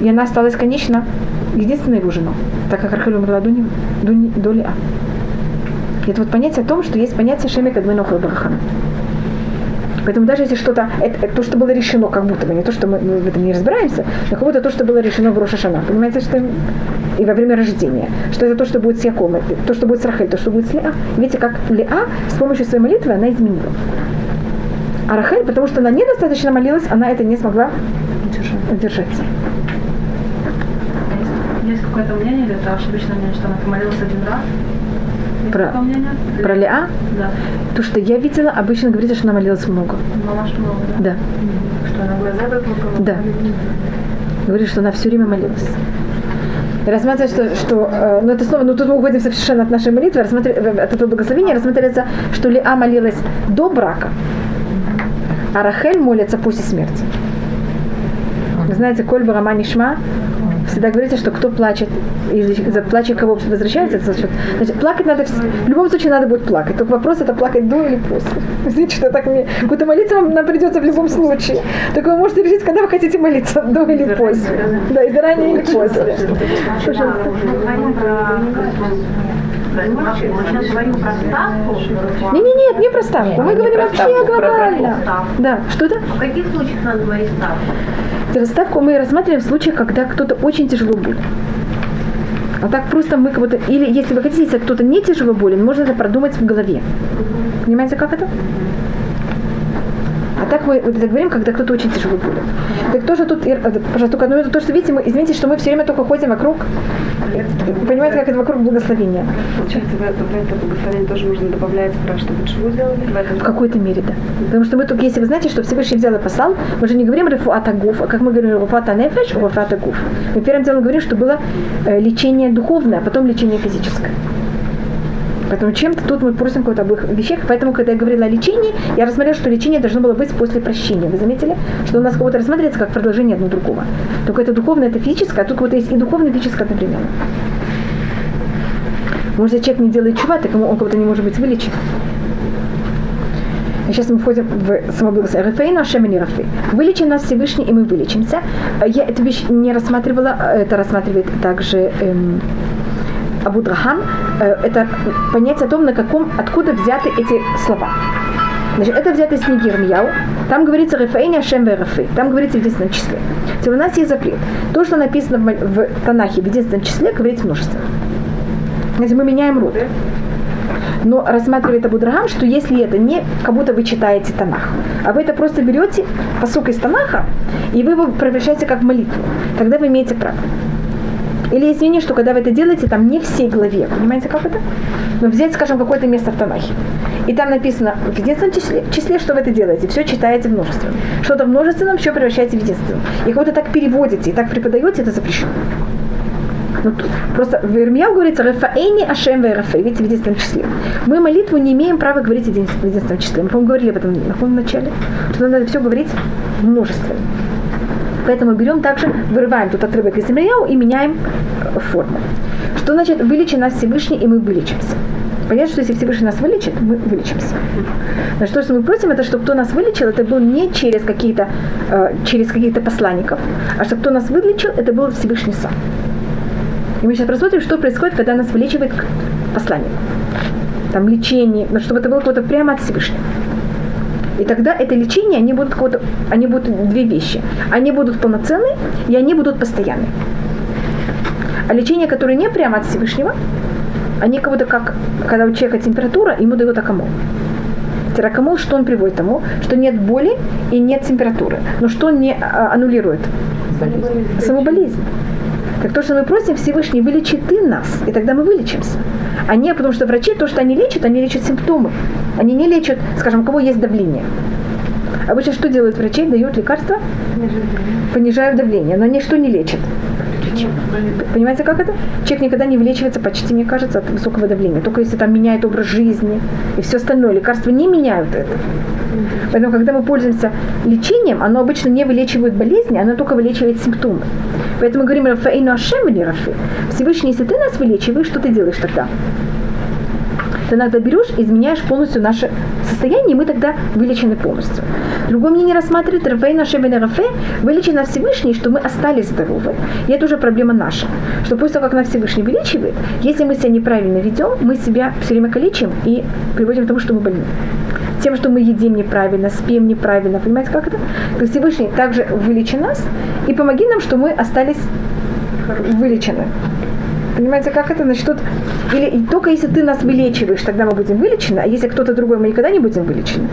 И она осталась, конечно, единственной его женой, так как Рахель умерла до, не, до, до Лиа. И это вот понятие о том, что есть понятие Шемик Админоху Барахана. Поэтому даже если что-то, это, это то, что было решено, как будто бы, не то, что мы, мы в этом не разбираемся, но как будто то, что было решено в Рошашана. Понимаете, что и во время рождения, что это то, что будет с Яком, то, что будет с Рахель, то, что будет с Леа. Видите, как Леа с помощью своей молитвы она изменила. А Рахель, потому что она недостаточно молилась, она это не смогла удержаться. Есть какое-то мнение, или это ошибочное мнение, что она помолилась один раз? Есть Про- мнение? Про Леа, Да. то, что я видела, обычно говорится, что она молилась много. Мамаш много, да? Да. Что она глаза выплакала? Да. Говорит, что она все время молилась. Рассматривать, что, что э, ну это снова, ну тут мы уходим совершенно от нашей молитвы, рассматривать, от этого благословения, рассматривается, что Леа молилась до брака, а Рахель молится после смерти. Вы знаете, Коль Барама Нишма, всегда говорится, что кто плачет, из за плача кого возвращается, это значит, значит, плакать надо, в любом случае надо будет плакать. Только вопрос, это плакать до или после. Извините, что так мне, куда молиться вам нам придется в любом случае. Только вы можете решить, когда вы хотите молиться, до или после. Да, и заранее или после. Пожалуйста. Не, не, нет, не про ставку. Мы говорим вообще глобально. Да, что это? В каких случаях надо говорить ставку? Ставку мы рассматриваем в случаях, когда кто-то очень тяжело болен. А так просто мы как будто... Или если вы хотите, если кто-то не тяжело болен, можно это продумать в голове. Понимаете, как это? Так мы вот это говорим, когда кто-то очень тяжело болен. Так тоже тут, э, пожалуйста, только одно, это то, что видите, мы, извините, что мы все время только ходим вокруг, понимаете, как это вокруг благословения. Получается, в это, в это благословение тоже нужно добавлять, про чтобы чего сделали? В этом В какой-то мере, да. Потому что мы только, если вы знаете, что Всевышний взял и послал, мы же не говорим рефуата гуф, а как мы говорим рефуата нефеш, рефуата гуф. Мы первым делом говорим, что было э, лечение духовное, а потом лечение физическое. Поэтому чем-то тут мы просим какой-то обоих вещах. Поэтому, когда я говорила о лечении, я рассмотрела, что лечение должно было быть после прощения. Вы заметили? Что у нас кого-то рассматривается как продолжение одно другого. Только это духовное, это физическое, а тут вот есть и духовное, и физическое одновременно. Может, если человек не делает чува, так ему он кого-то не может быть вылечен. И сейчас мы входим в самоблагословение. Рафаину Ашемини Рафи. Вылечи нас Всевышний, и мы вылечимся. Я эту вещь не рассматривала, это рассматривает также эм, Абу Драхам. Э, Это понятие о том, на каком, откуда взяты эти слова. Значит, это взято из книги Ирмияу. Там говорится Рафаэни Ашем Рафы. Там говорится в единственном числе. Теперь у нас есть запрет. То, что написано в, в Танахе в единственном числе, говорится множественно. Значит, мы меняем род. Но рассматривает Абу Драгам, что если это не как будто вы читаете Танах, а вы это просто берете посук из Танаха, и вы его превращаете как в молитву, тогда вы имеете право. Или мнение, что когда вы это делаете, там не всей главе, понимаете, как это? Но взять, скажем, какое-то место в Танахе. И там написано в единственном числе, числе что вы это делаете, все читаете в множественном. Что-то в множественном все превращаете в единственном. И когда так переводите и так преподаете, это запрещено. Ну, просто в Ирмияу говорится «Рафаэни Ашем Рафаэ», видите, в единственном числе. Мы молитву не имеем права говорить в единственном числе. Мы, по-моему, говорили об этом на самом начале, что надо все говорить в множестве. Поэтому берем также, вырываем тут отрывок из Ирмияу и меняем э, форму. Что значит «вылечи нас Всевышний, и мы вылечимся»? Понятно, что если Всевышний нас вылечит, мы вылечимся. Значит, то, что мы просим, это чтобы кто нас вылечил, это был не через какие-то, э, через каких-то посланников, а чтобы кто нас вылечил, это был Всевышний сам. И мы сейчас посмотрим, что происходит, когда нас вылечивает посланник. Там лечение, но чтобы это было какое-то прямо от Всевышнего. И тогда это лечение, они будут, они будут две вещи. Они будут полноценны, и они будут постоянны. А лечение, которое не прямо от Всевышнего, они будто как, когда у человека температура, ему дают акамол. Теракамол, что он приводит тому, что нет боли и нет температуры. Но что он не а, аннулирует? Саму болезнь. Так то, что мы просим Всевышний, вылечи ты нас, и тогда мы вылечимся. А не потому, что врачи то, что они лечат, они лечат симптомы. Они не лечат, скажем, у кого есть давление. Обычно что делают врачи? Дают лекарства, понижают давление, но они что не лечат? Понимаете, как это? Человек никогда не вылечивается, почти, мне кажется, от высокого давления. Только если там меняет образ жизни и все остальное. Лекарства не меняют это. Поэтому, когда мы пользуемся лечением, оно обычно не вылечивает болезни, оно только вылечивает симптомы. Поэтому говорим Рафаэйну Ашем или Рафи. Всевышний, если ты нас вылечиваешь, что ты делаешь тогда? Ты иногда берешь изменяешь полностью наше состояние, и мы тогда вылечены полностью. Другое мнение рассматривает Рафей наше Рафе, вылечен Всевышний, что мы остались здоровы. И это уже проблема наша. Что после того, как на Всевышний вылечивает, если мы себя неправильно ведем, мы себя все время калечим и приводим к тому, что мы больны. Тем, что мы едим неправильно, спим неправильно. Понимаете, как это? То Всевышний также вылечи нас и помоги нам, что мы остались вылечены. Понимаете, как это? Значит, тут, или только если ты нас вылечиваешь, тогда мы будем вылечены, а если кто-то другой, мы никогда не будем вылечены.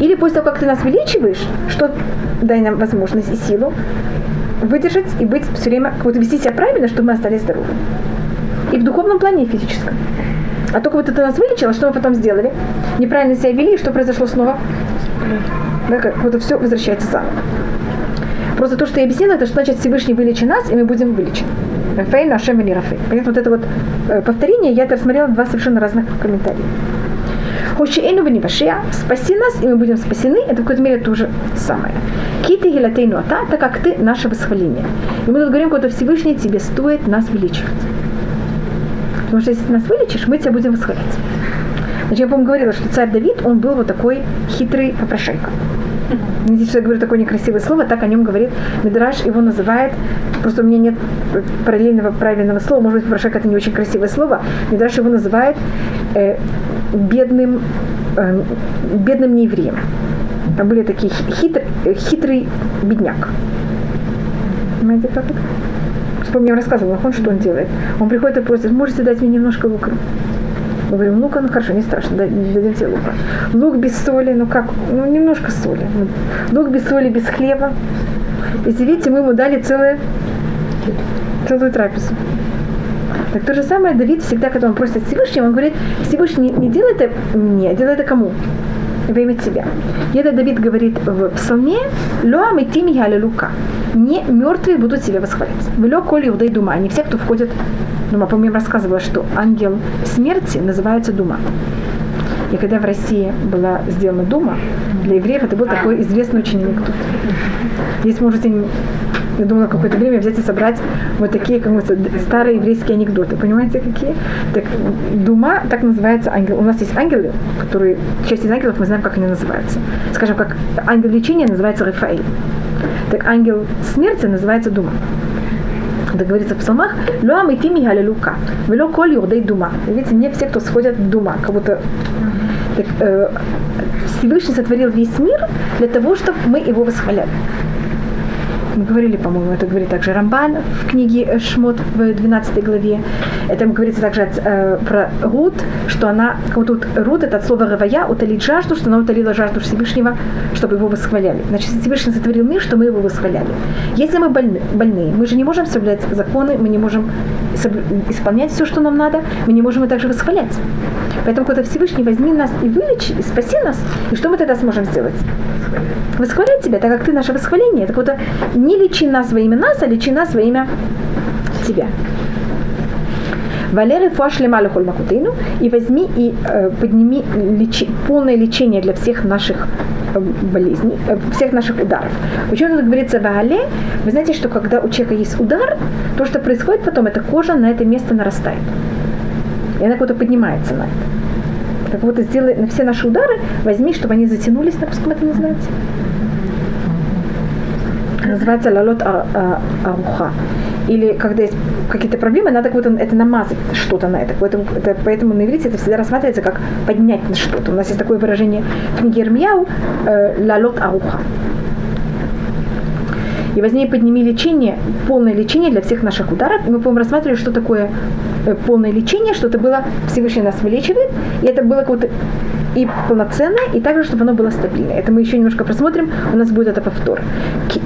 Или после того, как ты нас вылечиваешь, что дай нам возможность и силу выдержать и быть все время, как будто вести себя правильно, чтобы мы остались здоровы. И в духовном плане, и в физическом. А только вот это нас вылечило, что мы потом сделали? Неправильно себя вели, и что произошло снова? Да, как вот все возвращается заново. Просто то, что я объяснила, это что значит Всевышний вылечи нас, и мы будем вылечены. Рафаэль, Ашем или Рафаэль. Понятно, вот это вот э, повторение, я это рассмотрела два совершенно разных комментария. Хошиэну ванивашия, спаси нас, и мы будем спасены, это в какой-то мере то же самое. Киты гелатейну ата, так как ты наше восхваление. И мы тут говорим, что Всевышний тебе стоит нас величивать. Потому что если ты нас вылечишь, мы тебя будем восхвалять. Значит, я, по-моему, говорила, что царь Давид, он был вот такой хитрый попрошайка. Что я говорю такое некрасивое слово, так о нем говорит Мидраш, его называет, просто у меня нет параллельного правильного слова, может быть, попрошайка это не очень красивое слово, Мидраш его называет э, бедным, э, бедным неевреем. Там были такие хитр, хитрый бедняк. Понимаете, как это? Помню, я рассказывала, он что он делает. Он приходит и просит, можете дать мне немножко лука? Мы говорим, лука, ну хорошо, не страшно, дадим тебе лука. Лук без соли, ну как, ну немножко соли. Лук без соли, без хлеба. И видите, мы ему дали целую, целую трапезу. Так то же самое Давид всегда, когда он просит Всевышнего, он говорит, Всевышний не, не делай это мне, а делай это кому? Во имя тебя. И это Давид говорит в псалме, «Ло амитим лука». Не мертвые будут себя восхвалять. «Вело коли удай дума». Не все, кто входит Дума. По-моему, рассказывала, что ангел смерти называется Дума. И когда в России была сделана Дума, для евреев это был такой известный очень анекдот. Здесь можете я думала какое-то время взять и собрать вот такие как бы, старые еврейские анекдоты. Понимаете, какие? Так, Дума, так называется ангел. У нас есть ангелы, которые, часть из ангелов мы знаем, как они называются. Скажем, как ангел лечения называется Рафаэль. Так ангел смерти называется Дума. Это говорится в псалмах, «Луам идти мигалилука, вело коль юрдей дума». Видите, не все, кто сходят в дума, как будто так, э, Всевышний сотворил весь мир для того, чтобы мы его восхваляли мы говорили, по-моему, это говорит также Рамбан в книге Шмот в 12 главе. Это говорится также э, про Рут, что она, как тут Рут, это от слова Равая, утолить жажду, что она утолила жажду Всевышнего, чтобы его восхваляли. Значит, Всевышний сотворил мир, что мы его восхваляли. Если мы больны, больные, мы же не можем соблюдать законы, мы не можем исполнять все, что нам надо, мы не можем и также восхвалять. Поэтому, когда Всевышний возьми нас и вылечи, и спаси нас, и что мы тогда сможем сделать? Восхвалять тебя, так как ты наше восхваление. Так вот, не лечи нас во имя нас, а лечи нас во имя тебя. Валеры фуашлема лихоль и возьми и э, подними лечи, полное лечение для всех наших э, болезней, э, всех наших ударов. Почему тут говорится вагале? Вы знаете, что когда у человека есть удар, то, что происходит потом, эта кожа на это место нарастает. И она куда-то поднимается на это. Так вот, сделай на все наши удары, возьми, чтобы они затянулись, на это называется. Называется лалот аруха или когда есть какие-то проблемы, надо вот это намазать что-то на это. Поэтому, это. поэтому на иврите это всегда рассматривается как поднять на что-то. У нас есть такое выражение в книге Ирмияу э, «лалот аруха». И возьми подними лечение, полное лечение для всех наших ударов. Мы, по-моему, рассматривали, что такое э, полное лечение, что это было Всевышний нас вылечивает, и это было какое-то и полноценное, и также, чтобы оно было стабильное. Это мы еще немножко просмотрим, у нас будет это повтор.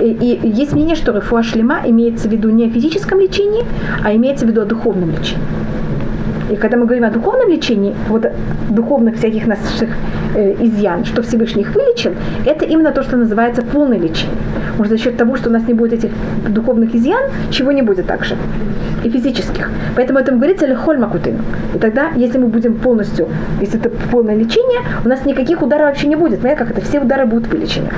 И есть мнение, что рефуа шлема имеется в виду не о физическом лечении, а имеется в виду о духовном лечении. И когда мы говорим о духовном лечении, вот духовных всяких наших э, изъян, что Всевышний их вылечил, это именно то, что называется полное лечение. Может, за счет того, что у нас не будет этих духовных изъян, чего не будет также. И физических. Поэтому это говорится лехоль макутыну. И тогда, если мы будем полностью, если это полное лечение, у нас никаких ударов вообще не будет. Понимаете, как это? Все удары будут вылечены.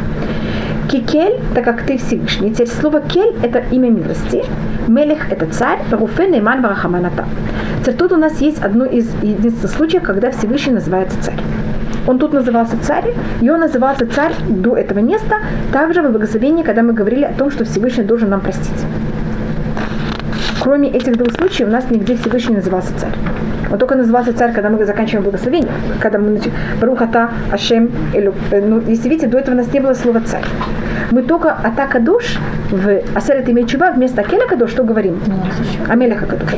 Кикель, так как ты Всевышний. Теперь слово кель – это имя милости. Мелех – это царь. Руфе нейман барахаманата. Теперь тут у нас есть одно из единственных случаев, когда Всевышний называется царь. Он тут назывался царь, и он назывался царь до этого места, также в благословении, когда мы говорили о том, что Всевышний должен нам простить. Кроме этих двух случаев, у нас нигде Всевышний назывался царь. Он только назывался царь, когда мы заканчиваем благословение. Когда мы начинаем Барухата, Ашем, Элю. Э, ну, если видите, до этого у нас не было слова царь. Мы только Атака душ в Асерет имеет чува вместо Акеля Кадош, что говорим? Амелеха Кадош. И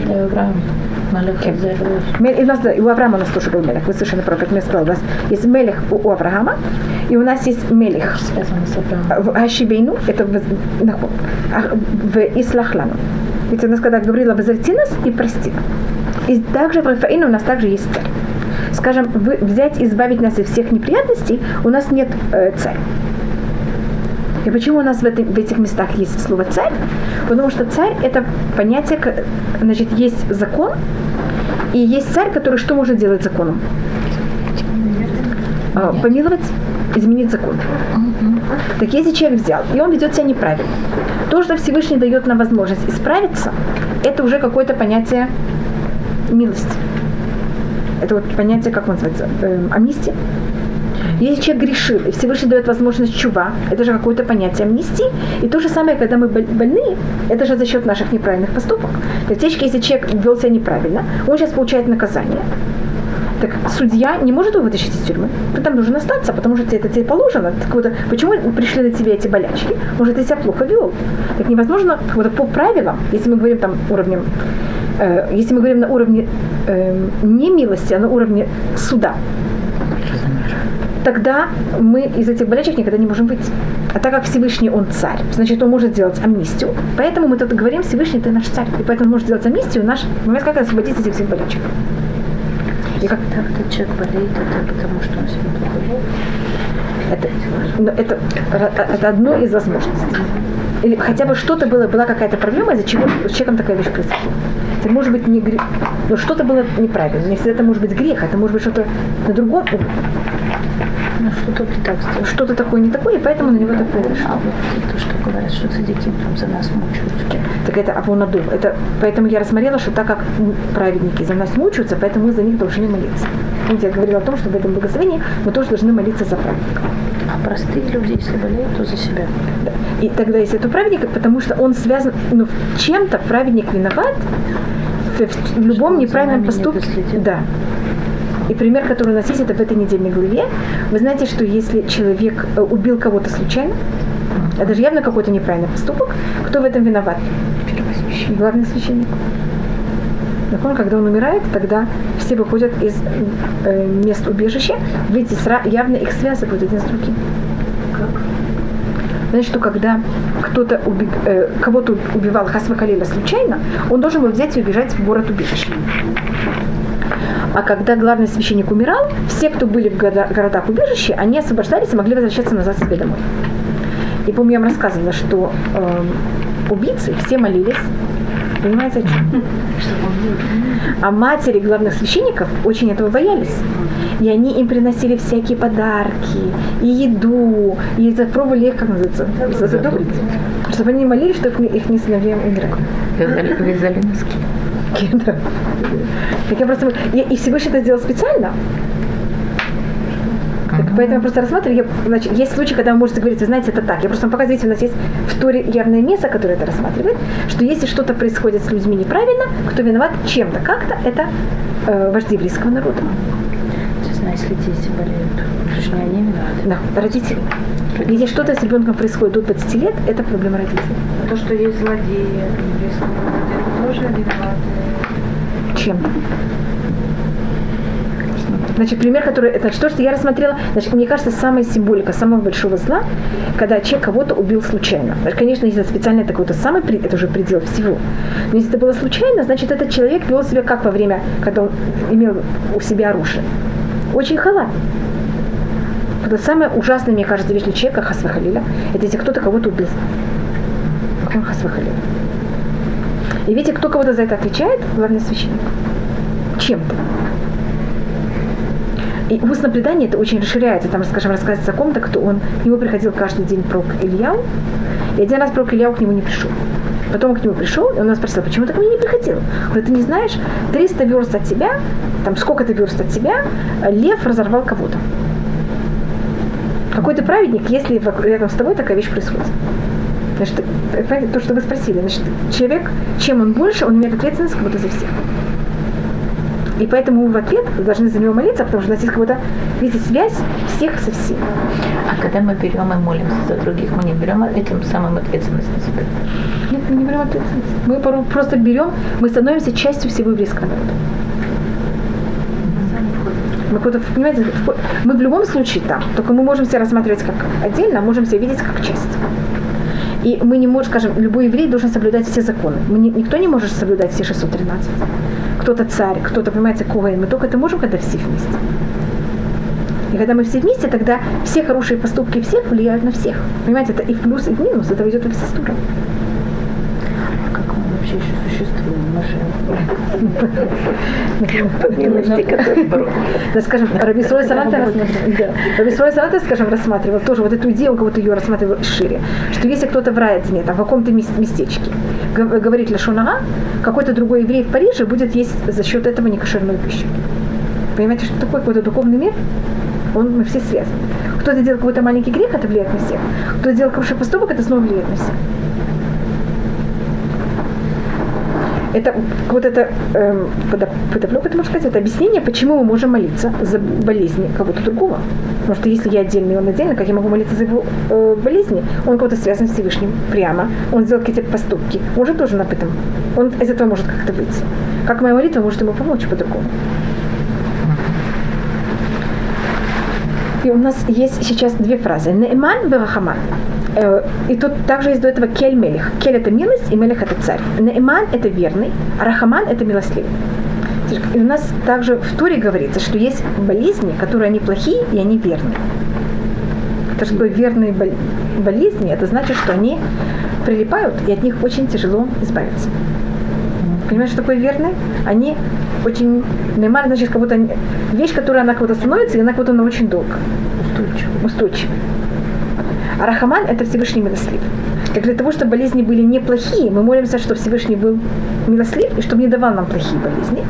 у нас у Авраама у нас тоже был Мелех. Вы совершенно правы, как я сказала. У нас есть Мелех у Авраама, и у нас есть Мелех в Ашибейну, это в, в Ислахлану. Ведь у нас когда говорила «Возрати нас и прости». И также в Рафаину у нас также есть царь. Скажем, взять и избавить нас из всех неприятностей, у нас нет э, царя. И почему у нас в, этой, в этих местах есть слово царь? Потому что царь это понятие, значит, есть закон, и есть царь, который что может делать законом? А, помиловать, изменить закон. Так если человек взял, и он ведет себя неправильно, то, что Всевышний дает нам возможность исправиться, это уже какое-то понятие милости. Это вот понятие, как он называется, э, амнистия. Если человек грешил, и Всевышний дает возможность чува, это же какое-то понятие амнистии. И то же самое, когда мы больны, это же за счет наших неправильных поступок. То есть, если человек вел себя неправильно, он сейчас получает наказание. Так судья не может его вытащить из тюрьмы. Ты там должен остаться, потому что это тебе положено. Так вот, почему пришли на тебя эти болячки? Может, ты себя плохо вел. Так невозможно вот, по правилам, если мы говорим там уровнем, э, если мы говорим на уровне э, не милости, а на уровне суда, тогда мы из этих болячек никогда не можем выйти. А так как Всевышний он царь, значит, он может сделать амнистию. Поэтому мы тут говорим, Всевышний ты наш царь. И поэтому может сделать амнистию наш, мы как освободиться из этих всех болячек. И как так этот человек болеет, это потому что он себя плохо вел? Это, ну, это, это одно из возможностей. Или хотя бы что-то было, была какая-то проблема, из-за чего с человеком такая вещь произошла. Это может быть не грех, но что-то было неправильно. Не всегда это может быть грех, это может быть что-то на другом уровне. Ну, что-то не так сделал. Что-то такое не такое, и поэтому на него так произошло. А вот то, что говорят, что цадики там за нас мучаются. Так это авонадум. Это, поэтому я рассмотрела, что так как праведники за нас мучаются, поэтому мы за них должны молиться. Помните, я говорила о том, что в этом благословении мы тоже должны молиться за праведников. А простые люди, если болеют, то за себя. Да. И тогда, если это праведник, потому что он связан, ну, чем-то праведник виноват в, в любом неправильном поступке. Да. И пример, который у нас есть, это в этой недельной главе. Вы знаете, что если человек э, убил кого-то случайно, это же явно какой-то неправильный поступок, кто в этом виноват? Первосвященник. Главный священник. Закон, когда он умирает, тогда все выходят из э, мест убежища, видите, явно их связывают один с другим. Значит, что когда кто-то уби- э, кого-то убивал Хасва случайно, он должен был взять и убежать в город убежище. А когда главный священник умирал, все, кто были в города- городах убежища, они освобождались и могли возвращаться назад себе домой. И помню, я вам рассказывала, что эм, убийцы все молились, понимаете, о чем? А матери главных священников очень этого боялись. И они им приносили всякие подарки, и еду, и запробовали их, как называется, задобрить. Чтобы они молились, чтобы их не сыновья умирали. Вязали, вязали носки. Так я просто... И Всевышний это сделал специально. Поэтому я просто рассматриваю, я, значит, есть случаи, когда вы можете говорить, вы знаете, это так. Я просто вам показываю, видите, у нас есть в Торе явное место, которое это рассматривает, что если что-то происходит с людьми неправильно, кто виноват чем-то, как-то, это э, вожди еврейского народа. Честно, если дети болеют, то же не они виноваты. Да, родители. Если что-то с ребенком происходит до 20 лет, это проблема родителей. То, что есть злодеи это тоже виноваты. Чем? Значит, пример, который, значит, то, что я рассмотрела, значит, мне кажется, самая символика самого большого зла, когда человек кого-то убил случайно. Значит, конечно, если это специально, это какой-то самый, при- это уже предел всего. Но если это было случайно, значит, этот человек вел себя как во время, когда он имел у себя оружие. Очень халат. Это самое ужасное, мне кажется, вещь для человека Хасвахалиля. Это если кто-то кого-то убил. Он Хасвахалиля. И видите, кто кого-то за это отвечает? Главный священник. Чем-то. И в устном предании это очень расширяется. Там, скажем, рассказывается о ком-то, кто он, к нему приходил каждый день пророк Ильяу, и один раз пророк Ильяу к нему не пришел. Потом он к нему пришел, и он нас спросил, почему ты ко мне не приходил? Он говорит, ты не знаешь, 300 верст от тебя, там сколько-то верст от тебя, лев разорвал кого-то. Какой ты праведник, если рядом с тобой такая вещь происходит? Значит, э, то, что вы спросили, значит, человек, чем он больше, он имеет ответственность как будто за всех. И поэтому в ответ должны за него молиться, потому что у нас есть какая-то, видите, связь всех со всеми. А когда мы берем и молимся за других, мы не берем этим самым ответственность на себя. Нет, мы не берем ответственность. Мы просто берем, мы становимся частью всего еврейского народа. Мы, понимаете, мы в любом случае там, только мы можем себя рассматривать как отдельно, а можем себя видеть как часть. И мы не можем, скажем, любой еврей должен соблюдать все законы. Мы не- никто не может соблюдать все 613. Кто-то царь, кто-то, понимаете, Коэн. Мы только это можем, когда все вместе. И когда мы все вместе, тогда все хорошие поступки всех влияют на всех. Понимаете, это и в плюс, и в минус, это идет во все стороны. Как мы вообще еще существуем? Мы же. Да, скажем, Раби Срой Саната рассматривал, да. Раби Срой Саната, скажем, рассматривал тоже вот эту идею, он будто ее рассматривал шире, что если кто-то в Райдзине, там, в каком-то мес- местечке, говорит Лашонара, какой-то другой еврей в Париже будет есть за счет этого некошерную пищу. Понимаете, что такое какой-то духовный мир? Он, мы все связаны. Кто-то делает какой-то маленький грех, это влияет на всех. Кто-то делает хороший поступок, это снова влияет на всех. Это вот это эм, подоп- подоплека, это можно сказать, это объяснение, почему мы можем молиться за болезни кого-то другого. Потому что если я отдельный, и он отдельно, как я могу молиться за его э, болезни? Он кого-то связан с Всевышним прямо, он сделал какие-то поступки, он же тоже об этом. Он из этого может как-то выйти. Как моя молитва может ему помочь по-другому. И у нас есть сейчас две фразы. Неэман Берахаман. Э, И тут также есть до этого кель мелех. Кель это милость, и мелех это царь. Неэман это верный, а рахаман это милостливый. И у нас также в Туре говорится, что есть болезни, которые они плохие и они верные. Это что такое верные бол- болезни, это значит, что они прилипают, и от них очень тяжело избавиться. Понимаешь, что такое верный? Они очень... Неймар, значит, как будто вещь, которая она как будто становится, и она как будто она очень долго. Устойчиво. Устойчиво. А Рахаман – это Всевышний милослив. И для того, чтобы болезни были неплохие, мы молимся, чтобы Всевышний был милослив и чтобы не давал нам плохие болезни.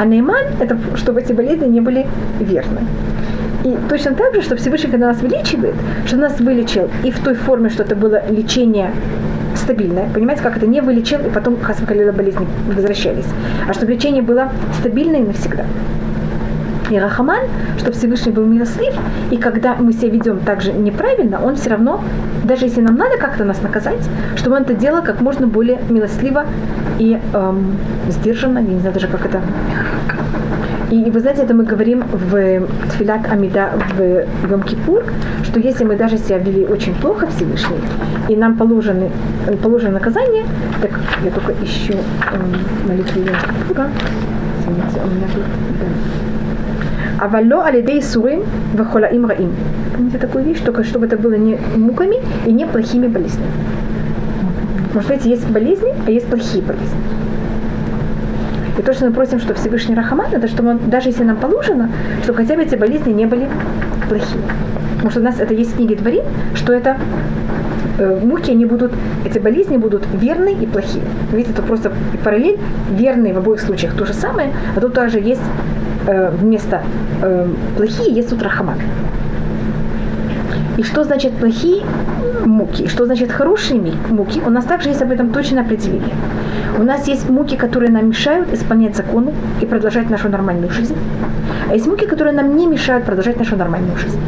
А Нейман – это чтобы эти болезни не были верны. И точно так же, что Всевышний, когда нас вылечивает, что нас вылечил и в той форме, что это было лечение стабильное. Понимаете, как это не вылечил, и потом Хасмакалила болезни возвращались. А чтобы лечение было стабильное навсегда. И Рахаман, чтобы Всевышний был милослив, и когда мы себя ведем так же неправильно, он все равно, даже если нам надо как-то нас наказать, чтобы он это делал как можно более милостливо и эм, сдержанно, я не знаю даже как это. И, и вы знаете, это мы говорим в Тфилат Амида в Йом Кипур, что если мы даже себя вели очень плохо Всевышний, и нам положены, положено наказание, так я только ищу эм, молитву Йом Кипура. Извините, у меня тут... Да. Авалло алидей сурим вахолаим раим. Помните такую вещь? Только чтобы это было не муками и не плохими болезнями. Может быть, есть болезни, а есть плохие болезни. И то, что мы просим, что Всевышний Рахаман, это чтобы он, даже если нам положено, чтобы хотя бы эти болезни не были плохие. Потому что у нас это есть в книге Дворим, что это э, муки, они будут, эти болезни будут верные и плохие. Видите, это просто параллель, верные в обоих случаях то же самое, а тут также есть э, вместо э, плохие, есть тут Рахаман. И что значит плохие муки, что значит хорошие муки, у нас также есть об этом точное определение. У нас есть муки, которые нам мешают исполнять законы и продолжать нашу нормальную жизнь. А есть муки, которые нам не мешают продолжать нашу нормальную жизнь.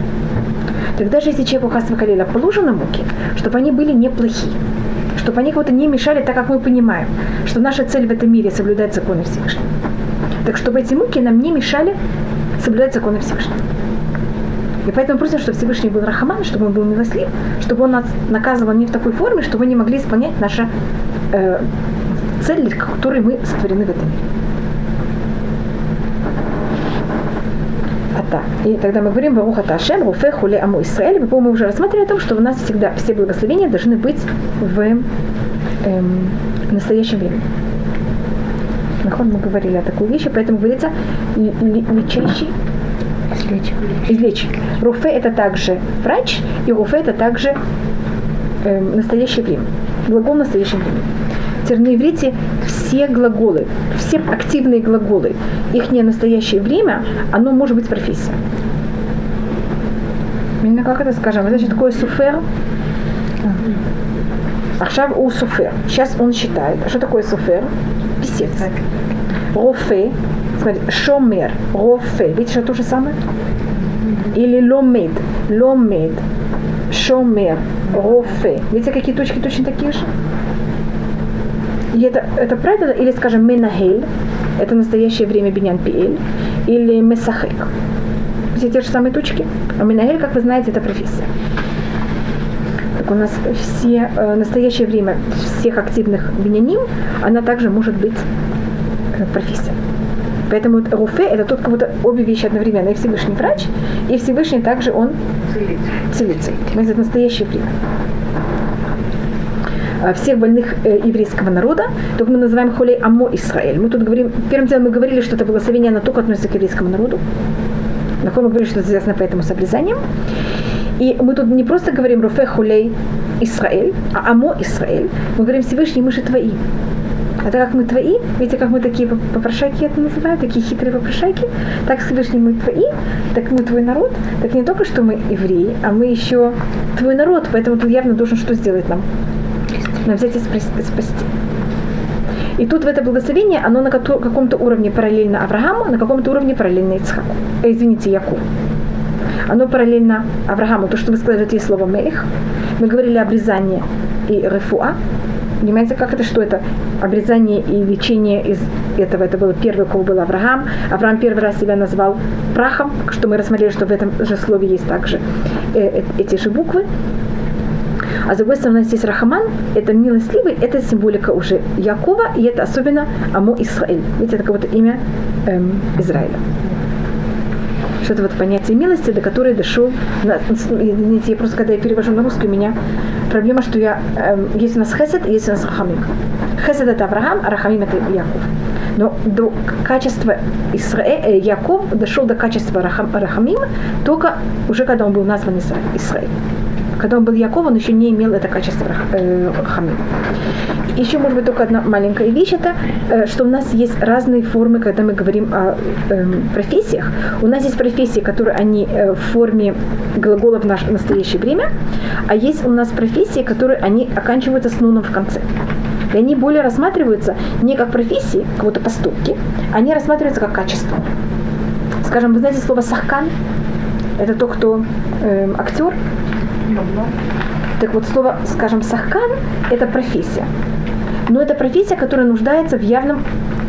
Так даже если человеку Хасва Калиля положены муки, чтобы они были неплохие, чтобы они кого-то не мешали, так как мы понимаем, что наша цель в этом мире соблюдать законы Всевышнего. Так чтобы эти муки нам не мешали соблюдать законы Всевышнего. И поэтому просим, чтобы Всевышний был Рахаман, чтобы он был милослив, чтобы он нас наказывал не в такой форме, чтобы мы не могли исполнять нашу э, цель, для которой мы сотворены в этом мире. Ата. И тогда мы говорим Баруха Ташем, Руфе, Хуле, Аму, Исраэль. Мы, по-моему, уже рассматривали о том, что у нас всегда все благословения должны быть в эм, настоящем времени. Нахон мы говорили о такой вещи, поэтому говорится лечащий Излечить. излечить. Руфе это также врач, и руфе это также э, настоящее время. Глагол в настоящем времени. Теперь на иврите все глаголы, все активные глаголы, их не настоящее время, оно может быть профессия. Именно как это скажем? Значит, такое суфер. Ахшав у суфер. Сейчас он считает. А что такое суфер? Писец. Рофе. Смотри, шомер, рофе. Видите, что то же самое? Или ломед. Ломед. Шомер, рофе. Видите, какие точки точно такие же? И это, это правило, или, скажем, менахель, это настоящее время Бенян Пиэль, или месахек. Все те же самые точки. А менахель, как вы знаете, это профессия. Так у нас все э, настоящее время всех активных беняним, она также может быть э, профессия. Поэтому руфе это тот, кого-то обе вещи одновременно. И Всевышний врач, и Всевышний также он целитель. Это настоящее время всех больных э, еврейского народа, только мы называем холей Амо Исраэль. Мы тут говорим, первым делом мы говорили, что это благословение, оно только относится к еврейскому народу. На мы говорили, что это связано поэтому с обрезанием. И мы тут не просто говорим Руфе Хулей Исраэль, а Амо Исраэль. Мы говорим Всевышний, мы же твои. А так как мы твои, видите, как мы такие попрошайки это называем, такие хитрые попрошайки, так Всевышний мы твои, так мы твой народ, так не только что мы евреи, а мы еще твой народ, поэтому ты явно должен что сделать нам? Нам взять и спасти. И тут в это благословение, оно на каком-то уровне параллельно Аврааму, на каком-то уровне параллельно Ицхаку. Э, извините, Яку. Оно параллельно Аврааму. То, что вы сказали, это есть слово Мех. Мы говорили обрезание и рефуа. Понимаете, как это, что это? Обрезание и лечение из этого. Это было первое, у кого был Авраам. Авраам первый раз себя назвал прахом, что мы рассмотрели, что в этом же слове есть также э, э, эти же буквы. А с другой стороны, здесь Рахаман, это милостливый, это символика уже Якова, и это особенно Амо Исраиль. Видите, это как будто имя эм, Израиля что это вот понятие милости, до которой дошел, извините, я просто, когда я перевожу на русский, у меня проблема, что я, э, есть у нас хесед, есть у нас рахамим. Хесед это Авраам, а рахамим это Яков. Но до качества Исраэ, Яков дошел до качества рахам, рахамим только уже когда он был назван Исраэль когда он был Яков, он еще не имел это качество э, хамим. Еще, может быть, только одна маленькая вещь, это, э, что у нас есть разные формы, когда мы говорим о э, профессиях. У нас есть профессии, которые они э, в форме глагола в наше настоящее время, а есть у нас профессии, которые они оканчиваются с нуном в конце. И они более рассматриваются не как профессии, как будто поступки, они рассматриваются как качество. Скажем, вы знаете слово сахкан? Это тот, кто э, актер, так вот, слово, скажем, сахкан – это профессия. Но это профессия, которая нуждается в, явном,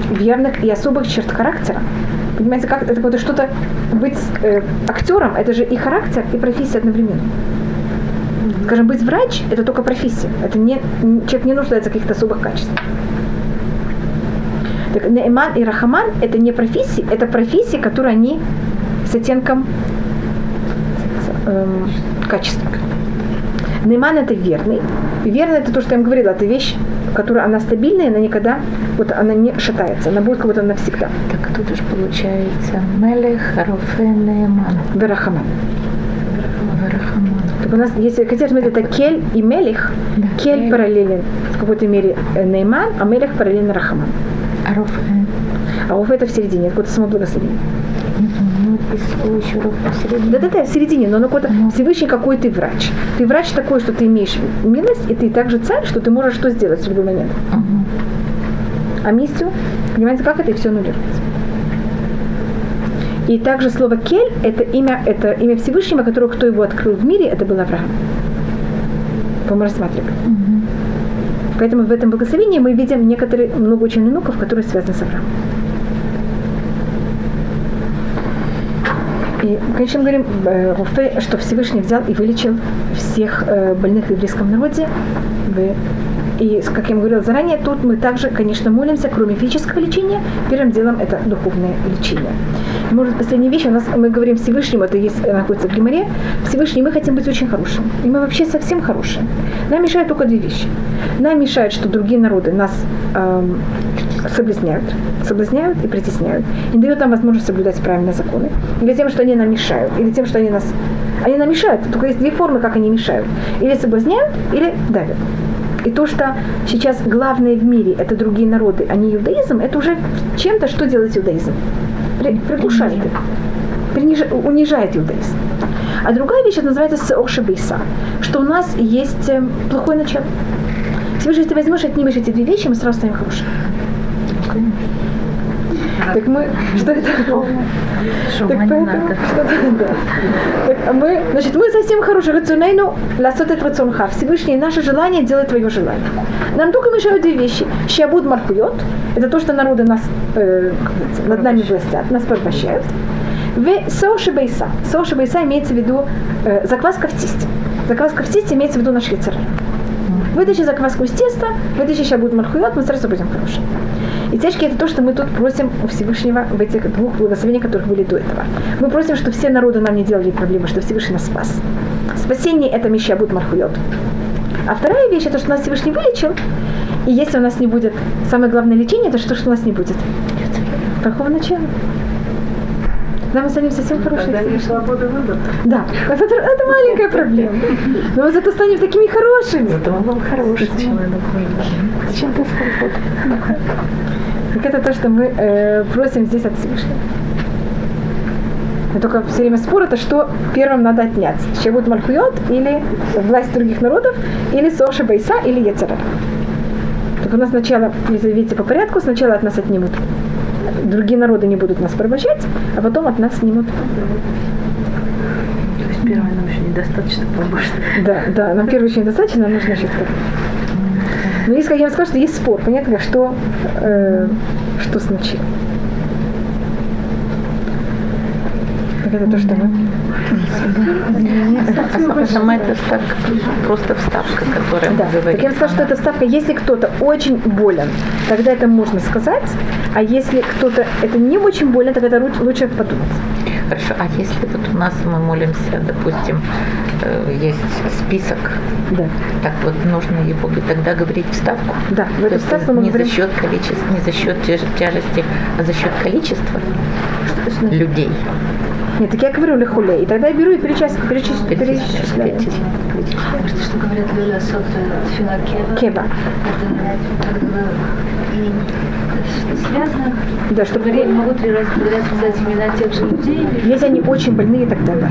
в явных и особых черт характера. Понимаете, как это вот что-то быть э, актером, это же и характер, и профессия одновременно. Скажем, быть врач – это только профессия. Это не, человек не нуждается в каких-то особых качествах. Так Нейман и Рахаман – это не профессии, это профессии, которые они с оттенком эм, качества. Нейман – это верный. Верный – это то, что я вам говорила, это вещь, которая она стабильная, она никогда, вот она не шатается, она будет как будто навсегда. Так тут же получается Мелех, Рофе, Нейман. Верахаман. Так у нас, если хотите смотреть, это Кель и Мелих. Да, Кель Кель. параллелен в какой-то мере э, Нейман, а Мелих параллелен Рахаман. А Рофе? А Оф это в середине, это какое-то само благословение. Из еще посередине. Да-да-да, в середине, но оно какой-то Ну. Всевышний какой ты врач. Ты врач такой, что ты имеешь милость, и ты также царь, что ты можешь что сделать в любой момент. Мгм. А миссию, понимаете, как это и все аннулируется. И также слово Кель – это имя, это имя Всевышнего, которого кто его открыл в мире, это был Авраам. По рассматриваем. Мгм. Поэтому в этом благословении мы видим некоторые, много очень намеков, которые связаны с Авраамом. И, конечно, мы говорим, э, Руфе, что Всевышний взял и вылечил всех э, больных в еврейском народе. И, как я говорила заранее, тут мы также, конечно, молимся, кроме физического лечения, первым делом это духовное лечение. Может, последняя вещь, у нас мы говорим Всевышнему, это есть, находится в Гимаре, Всевышний, мы хотим быть очень хорошим. И мы вообще совсем хорошие. Нам мешают только две вещи. Нам мешает, что другие народы нас эм, соблазняют, соблазняют и притесняют. Не дают нам возможность соблюдать правильные законы. Или тем, что они нам мешают, или тем, что они нас... Они нам мешают, только есть две формы, как они мешают. Или соблазняют, или давят. И то, что сейчас главное в мире – это другие народы, а не иудаизм, это уже чем-то, что делает иудаизм. При- приглушает их, приниж- унижает иудаизм. А другая вещь, это называется сеоши бейса, что у нас есть э, плохое начало. Если ты возьмешь и отнимешь эти две вещи, мы сразу станем хорошими. Так мы... Что это? Что, Так поэтому, что-то, да. Так, а мы, значит, мы совсем хорошие. Рацунейну ласот это рацунха. Всевышний, наше желание делать твое желание. Нам только мешают две вещи. Щабуд маркует. Это то, что народы нас, э, над нами властят, нас порабощают. В соуши бейса. Соуши бейса имеется в виду э, закваска в тесте. Закваска в тесте имеется в виду наш яцер. Вытащи закваску из теста, вытащи щабуд маркует, мы сразу будем хорошие. И тяжкие это то, что мы тут просим у Всевышнего в этих двух благословениях, которых были до этого. Мы просим, чтобы все народы нам не делали проблемы, что Всевышний нас спас. Спасение это меща будет мархует. А вторая вещь, это что нас Всевышний вылечил. И если у нас не будет, самое главное лечение, это что, что у нас не будет? Плохого начала. Тогда мы станем совсем хорошими. Тогда не свобода выбора. Да, это, это маленькая проблема. Но мы зато станем такими хорошими. Зато мы вам хороший человек. Зачем ты свобода? Так это то, что мы э, просим здесь от Всевышнего. Но только все время спор это, что первым надо отнять. Щебут Мальхуйот или власть других народов, или Соша Байса, или Ецера. Так у нас сначала, если видите по порядку, сначала от нас отнимут. Другие народы не будут нас порабощать, а потом от нас снимут. То есть первое нам еще недостаточно побольше. Да, да, нам первый очень достаточно, нам нужно еще второй. Но есть, как я вам сказала, что есть спор, понятно, что, э, что сначала. Это то, что мы... А сама это так просто вставка, которая Да, так я бы сказала, что это ставка, если кто-то очень болен, тогда это можно сказать, а если кто-то это не очень больно, тогда лучше подумать. Хорошо, а если вот у нас мы молимся, допустим, э, есть список, Да, так вот нужно его тогда говорить вставку? да, в эту есть ставку мы не говорим... за счет количества, не за счет тяж- тяжести, а за счет количества людей. Нет, так я говорю лихуле, и тогда я беру и перечисляю. перечис- перечисляю. Может, что говорят Лёля Сот Тфила Кева? Кеба. Это бы м, связано. Да, чтобы могут ли раз подряд сказать имена тех же людей? если они очень больные, тогда да.